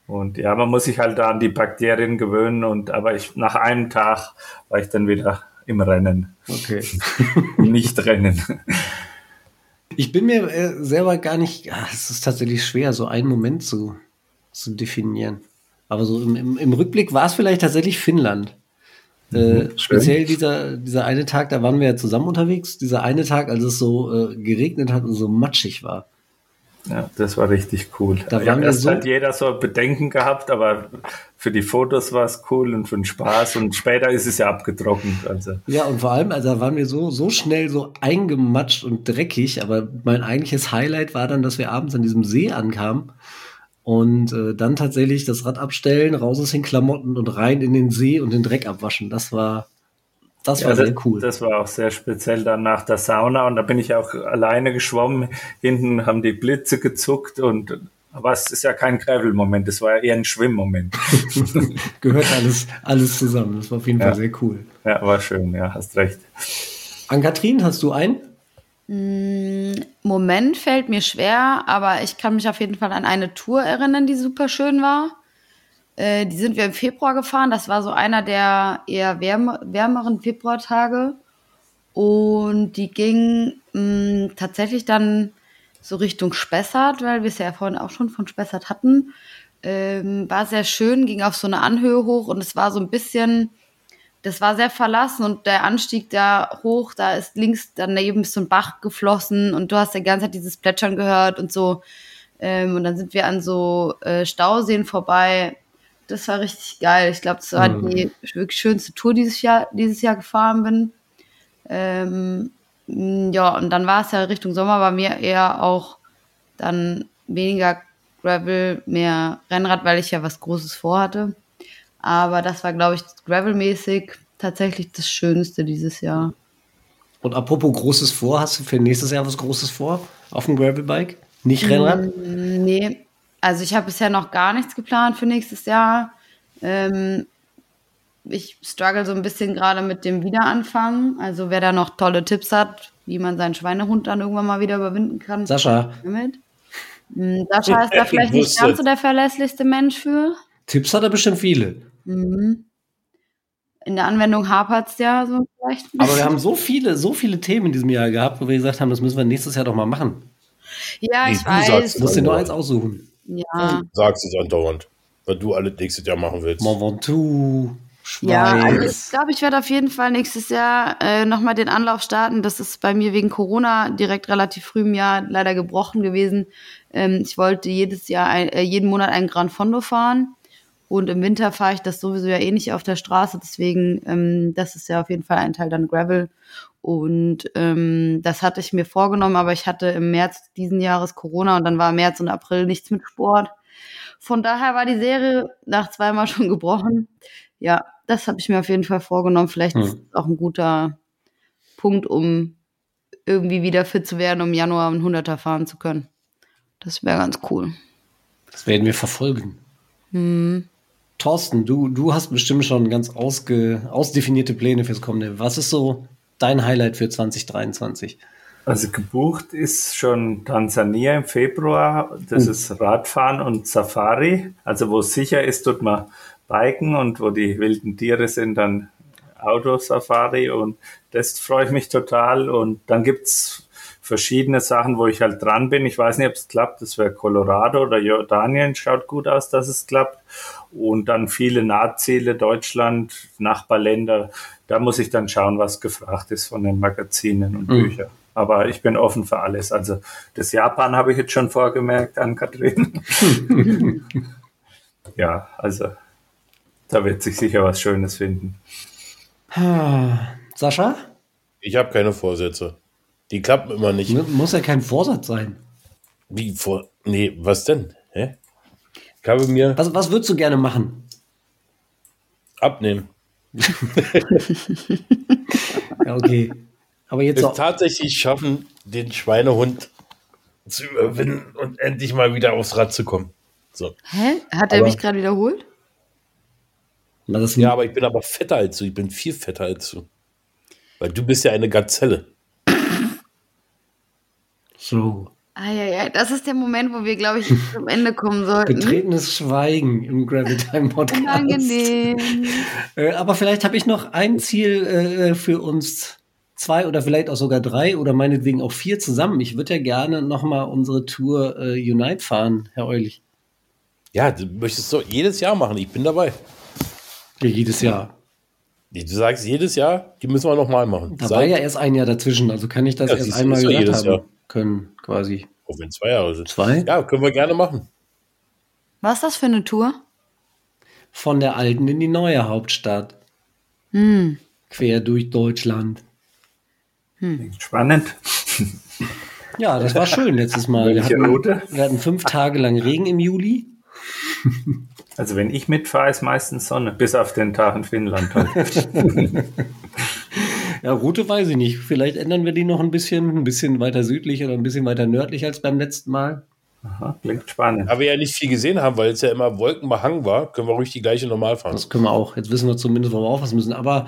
Und ja, man muss sich halt da an die Bakterien gewöhnen. Und aber ich nach einem Tag war ich dann wieder im Rennen, Okay. nicht Rennen. Ich bin mir äh, selber gar nicht, ah, es ist tatsächlich schwer, so einen Moment zu, zu definieren. Aber so im, im, im Rückblick war es vielleicht tatsächlich Finnland. Äh, speziell dieser, dieser eine Tag, da waren wir ja zusammen unterwegs. Dieser eine Tag, als es so äh, geregnet hat und so matschig war. Ja, das war richtig cool. Da waren wir erst so- hat jeder so Bedenken gehabt, aber für die Fotos war es cool und für den Spaß. Und später ist es ja abgetrocknet. Also Ja, und vor allem, also da waren wir so, so schnell so eingematscht und dreckig, aber mein eigentliches Highlight war dann, dass wir abends an diesem See ankamen und äh, dann tatsächlich das Rad abstellen, raus aus den Klamotten und rein in den See und den Dreck abwaschen. Das war, das Ja, war das, sehr cool. das war auch sehr speziell dann nach der Sauna und da bin ich auch alleine geschwommen. Hinten haben die Blitze gezuckt und aber es ist ja kein Gravel-Moment, es war ja eher ein Schwimmmoment. Gehört alles, alles zusammen. Das war auf jeden Ja. Fall sehr cool. ja, war schön, ja, hast recht. An-Kathrin, hast du einen? Moment fällt mir schwer, aber ich kann mich auf jeden Fall an eine Tour erinnern, die super schön war. Äh, die sind wir im Februar gefahren. Das war so einer der eher wärme, wärmeren Februartage. Und die ging mh, tatsächlich dann so Richtung Spessart, weil wir es ja vorhin auch schon von Spessart hatten. Ähm, war sehr schön, ging auf so eine Anhöhe hoch und es war so ein bisschen das war sehr verlassen und der Anstieg da hoch, da ist links daneben ist so ein Bach geflossen und du hast die ganze Zeit dieses Plätschern gehört und so. Ähm, und dann sind wir an so äh, Stauseen vorbei. Das war richtig geil. Ich glaube, das war Mhm. die wirklich schönste Tour dieses Jahr, dieses Jahr gefahren bin. Ähm, ja, und dann war es ja Richtung Sommer bei mir eher auch dann weniger Gravel, mehr Rennrad, weil ich ja was Großes vorhatte. Aber das war, glaube ich, Gravel-mäßig tatsächlich das Schönste dieses Jahr. Und apropos Großes vor, hast du für nächstes Jahr was Großes vor? Auf dem Gravelbike? Nicht Rennrad? Nee, also ich habe bisher noch gar nichts geplant für nächstes Jahr. Ähm, ich struggle so ein bisschen gerade mit dem Wiederanfangen. Also wer da noch tolle Tipps hat, wie man seinen Schweinehund dann irgendwann mal wieder überwinden kann, Sascha, damit. Hm, Sascha ist da vielleicht nicht ganz so der verlässlichste Mensch für. Tipps hat er bestimmt viele. Mhm. In der Anwendung hapert es ja so vielleicht. ein Aber wir haben so viele, so viele Themen in diesem Jahr gehabt, wo wir gesagt haben, das müssen wir nächstes Jahr doch mal machen. ja, Nee, ich weiß. Du musst dir nur eins aussuchen. Ja. Sagst es andauernd, weil du alle nächstes Jahr machen willst. Mont Ventoux, Ja, also ich glaube, ich werde auf jeden Fall nächstes Jahr äh, nochmal den Anlauf starten. Das ist bei mir wegen Corona direkt relativ früh im Jahr leider gebrochen gewesen. Ähm, ich wollte jedes Jahr, ein, äh, jeden Monat einen Gran Fondo fahren. Und im Winter fahre ich das sowieso ja eh nicht auf der Straße. Deswegen, ähm, das ist ja auf jeden Fall ein Teil dann Gravel. Und ähm, das hatte ich mir vorgenommen, aber ich hatte im März diesen Jahres Corona und dann war März und April nichts mit Sport. Von daher war die Serie nach zweimal schon gebrochen. Ja, das habe ich mir auf jeden Fall vorgenommen. Vielleicht Hm. ist es auch ein guter Punkt, um irgendwie wieder fit zu werden, um Januar einen 100er fahren zu können. Das wäre ganz cool. Das werden wir verfolgen. Hm. Thorsten, du, du hast bestimmt schon ganz ausge, ausdefinierte Pläne fürs kommende. Was ist so dein Highlight für 2023? Also gebucht ist schon Tansania im Februar. Das ist Radfahren und Safari. Also wo es sicher ist, tut man Biken und wo die wilden Tiere sind, dann Autosafari und das freue ich mich total. Und dann gibt's verschiedene Sachen, wo ich halt dran bin. Ich weiß nicht, ob es klappt. Das wäre Colorado oder Jordanien. Schaut gut aus, dass es klappt. Und dann viele Nahziele, Deutschland, Nachbarländer. Da muss ich dann schauen, was gefragt ist von den Magazinen und Büchern. Aber ich bin offen für alles. Also das Japan habe ich jetzt schon vorgemerkt an Kathrin. ja, also da wird sich sicher was Schönes finden. Sascha? Ich habe keine Vorsätze. Die klappen immer nicht. Muss ja kein Vorsatz sein. Wie vor. Nee, was denn? Hä? Ich habe mir Was, was würdest du gerne machen? abnehmen. Ja, okay. Aber jetzt Es auch, tatsächlich schaffen, den Schweinehund zu überwinden und endlich mal wieder aufs Rad zu kommen. So. Hä? Hat er Aber- mich gerade wiederholt? das ist Ja, aber ich bin aber fetter als du. Ich bin viel fetter als du. Weil du bist ja eine Gazelle. so. Ah, ja, ja. Das ist der Moment, wo wir, glaube ich, zum Ende kommen sollten. Betretenes Schweigen im Gravel Time Podcast. Unangenehm. Äh, aber vielleicht habe ich noch ein Ziel äh, für uns zwei oder vielleicht auch sogar drei oder meinetwegen auch vier zusammen. Ich würde ja gerne noch mal unsere Tour äh, Unite fahren, Herr Eulich. Ja, du möchtest so jedes Jahr machen. Ich bin dabei. Ja, jedes Jahr. Du sagst jedes Jahr, die müssen wir nochmal machen. Da war Seit- ja erst ein Jahr dazwischen, also kann ich das Ja, erst einmal gesagt jedes haben Jahr. Können, quasi. Auch wenn zwei Jahre sind. Zwei? Ja, können wir gerne machen. Was ist das für eine Tour? Von der alten in die neue Hauptstadt. Hm. Quer durch Deutschland. Spannend. Ja, das war schön letztes Mal. Wir Welche hatten, wir hatten fünf Tage lang Regen im Juli. Also wenn ich mitfahre, ist meistens Sonne, bis auf den Tag in Finnland. Halt. Ja, Route weiß ich nicht. Vielleicht ändern wir die noch ein bisschen, ein bisschen weiter südlich oder ein bisschen weiter nördlich als beim letzten Mal. Aha, klingt spannend. Da wir ja nicht viel gesehen haben, weil es ja immer wolkenbehang war, können wir ruhig die gleiche normal fahren. Das können wir auch. Jetzt wissen wir zumindest, wo wir aufpassen müssen. Aber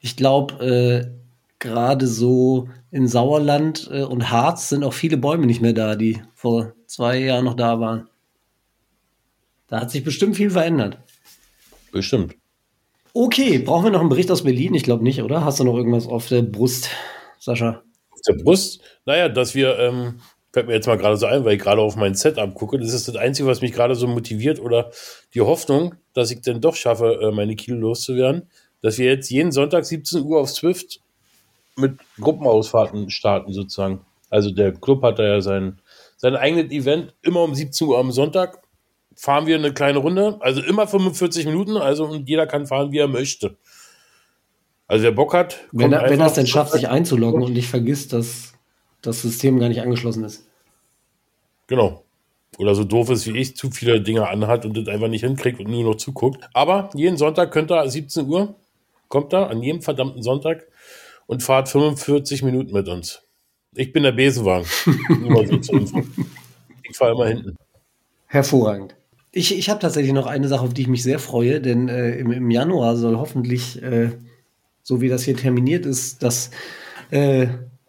ich glaube, äh, gerade so in Sauerland äh, und Harz sind auch viele Bäume nicht mehr da, die vor zwei Jahren noch da waren. Da hat sich bestimmt viel verändert. Bestimmt. Okay, brauchen wir noch einen Bericht aus Berlin? Ich glaube nicht, oder? Hast du noch irgendwas auf der Brust, Sascha? Auf der Brust, naja, dass wir, ähm, fällt mir jetzt mal gerade so ein, weil ich gerade auf mein Setup gucke, das ist das Einzige, was mich gerade so motiviert oder die Hoffnung, dass ich denn doch schaffe, äh, meine Kilo loszuwerden, dass wir jetzt jeden Sonntag 17 Uhr auf Swift mit Gruppenausfahrten starten sozusagen. Also der Club hat da ja sein, sein eigenes Event immer um 17 Uhr am Sonntag. Fahren wir eine kleine Runde, also immer 45 Minuten, also und jeder kann fahren, wie er möchte. Also wer Bock hat, Wenn kommt er, wenn er es denn schafft, sich einzuloggen und nicht vergisst, dass das System gar nicht angeschlossen ist. Genau. Oder so doof ist wie ich, zu viele Dinge anhat und das einfach nicht hinkriegt und nur noch zuguckt. Aber jeden Sonntag könnt ihr 17 Uhr, kommt da an jedem verdammten Sonntag und fahrt 45 Minuten mit uns. Ich bin der Besenwagen. Nur mal so zur Info. Ich fahre immer hinten. Hervorragend. Ich, ich habe tatsächlich noch eine Sache, auf die ich mich sehr freue, denn äh, im, im Januar soll hoffentlich, äh, so wie das hier terminiert ist, das äh,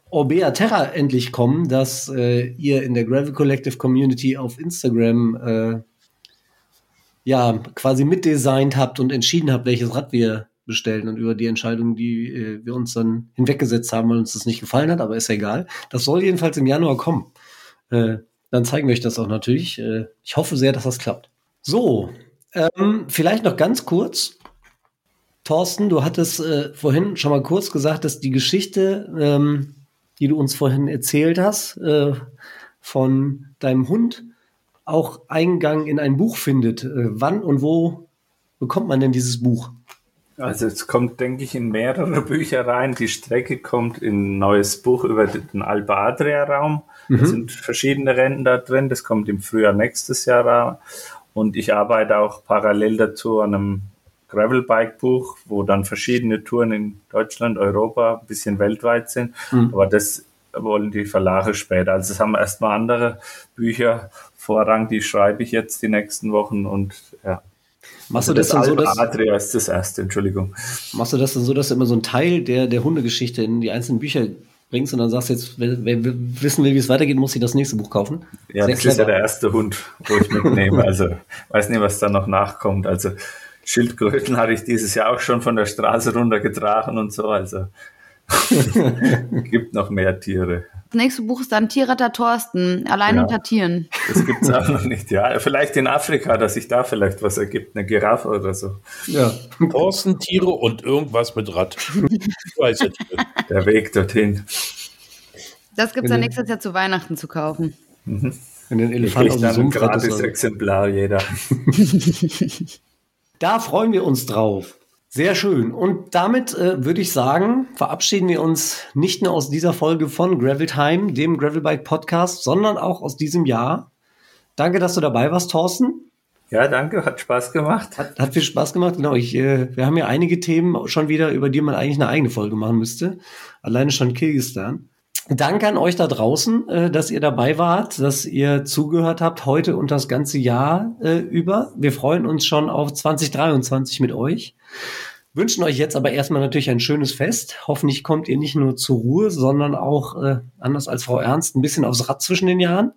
Orbea Terra endlich kommen, dass äh, ihr in der Gravel Collective Community auf Instagram äh, ja quasi mitdesignt habt und entschieden habt, welches Rad wir bestellen und über die Entscheidung, die äh, wir uns dann hinweggesetzt haben, weil uns das nicht gefallen hat, aber ist ja egal. Das soll jedenfalls im Januar kommen. Äh, dann zeigen wir euch das auch natürlich. Äh, ich hoffe sehr, dass das klappt. So, ähm, vielleicht noch ganz kurz. Thorsten, du hattest äh, vorhin schon mal kurz gesagt, dass die Geschichte, ähm, die du uns vorhin erzählt hast, äh, von deinem Hund auch Eingang in ein Buch findet. Äh, wann und wo bekommt man denn dieses Buch? Also es kommt, denke ich, in mehrere Bücher rein. Die Strecke kommt in ein neues Buch über den Alba Adria Raum. Da sind verschiedene Rennen da drin. Das kommt im Frühjahr nächstes Jahr raus. Und ich arbeite auch parallel dazu an einem Gravelbike-Buch, wo dann verschiedene Touren in Deutschland, Europa, ein bisschen weltweit sind. Aber das wollen die Verlage später. Also es haben erstmal andere Bücher Vorrang, die schreibe ich jetzt die nächsten Wochen und ja. Machst Also du das, dann so, dass, Adria ist das erste, Entschuldigung. machst du das dann so, dass du immer so einen Teil der, der Hundegeschichte in die einzelnen Bücher bringst und dann sagst du jetzt, wer, wer wissen will, wie es weitergeht, muss ich das nächste Buch kaufen? Ja, Sehr das ist ja clever. der erste Hund, wo ich mitnehme. Also weiß nicht, was da noch nachkommt. Also Schildkröten hatte ich dieses Jahr auch schon von der Straße runtergetragen und so. Also gibt noch mehr Tiere. Das nächste Buch ist dann Tierretter Thorsten, allein Ja. unter Tieren. Das gibt's auch noch nicht. Ja, vielleicht in Afrika, dass sich da vielleicht was ergibt, eine Giraffe oder so. Ja. Thorsten, Tiere und irgendwas mit Rad. Ich weiß jetzt nicht. Der Weg dorthin. Das gibt's dann nächstes Jahr zu Weihnachten zu kaufen. Wenn den Ich Elefant aus dem dann ein gratis. Exemplar jeder. Da freuen wir uns drauf. Sehr schön. Und damit äh, würde ich sagen, verabschieden wir uns nicht nur aus dieser Folge von Gravel Time, dem Gravelbike Podcast, sondern auch aus diesem Jahr. Danke, dass du dabei warst, Thorsten. Ja, danke, hat Spaß gemacht. Hat, hat viel Spaß gemacht. Genau, ich, äh, wir haben ja einige Themen schon wieder, über die man eigentlich eine eigene Folge machen müsste. Alleine schon Kirgisistan. Danke an euch da draußen, äh, dass ihr dabei wart, dass ihr zugehört habt heute und das ganze Jahr äh, über. Wir freuen uns schon auf 2023 mit euch. Wünschen euch jetzt aber erstmal natürlich ein schönes Fest. Hoffentlich kommt ihr nicht nur zur Ruhe, sondern auch, äh, anders als Frau Ernst, ein bisschen aufs Rad zwischen den Jahren.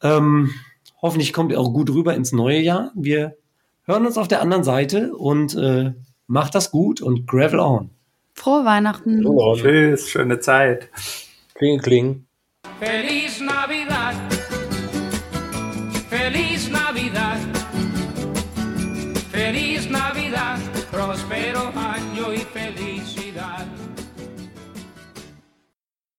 Ähm, hoffentlich kommt ihr auch gut rüber ins neue Jahr. Wir hören uns auf der anderen Seite und äh, macht das gut und gravel on. Frohe Weihnachten. So, Tschüss, schöne Zeit. Kling, kling. Feliz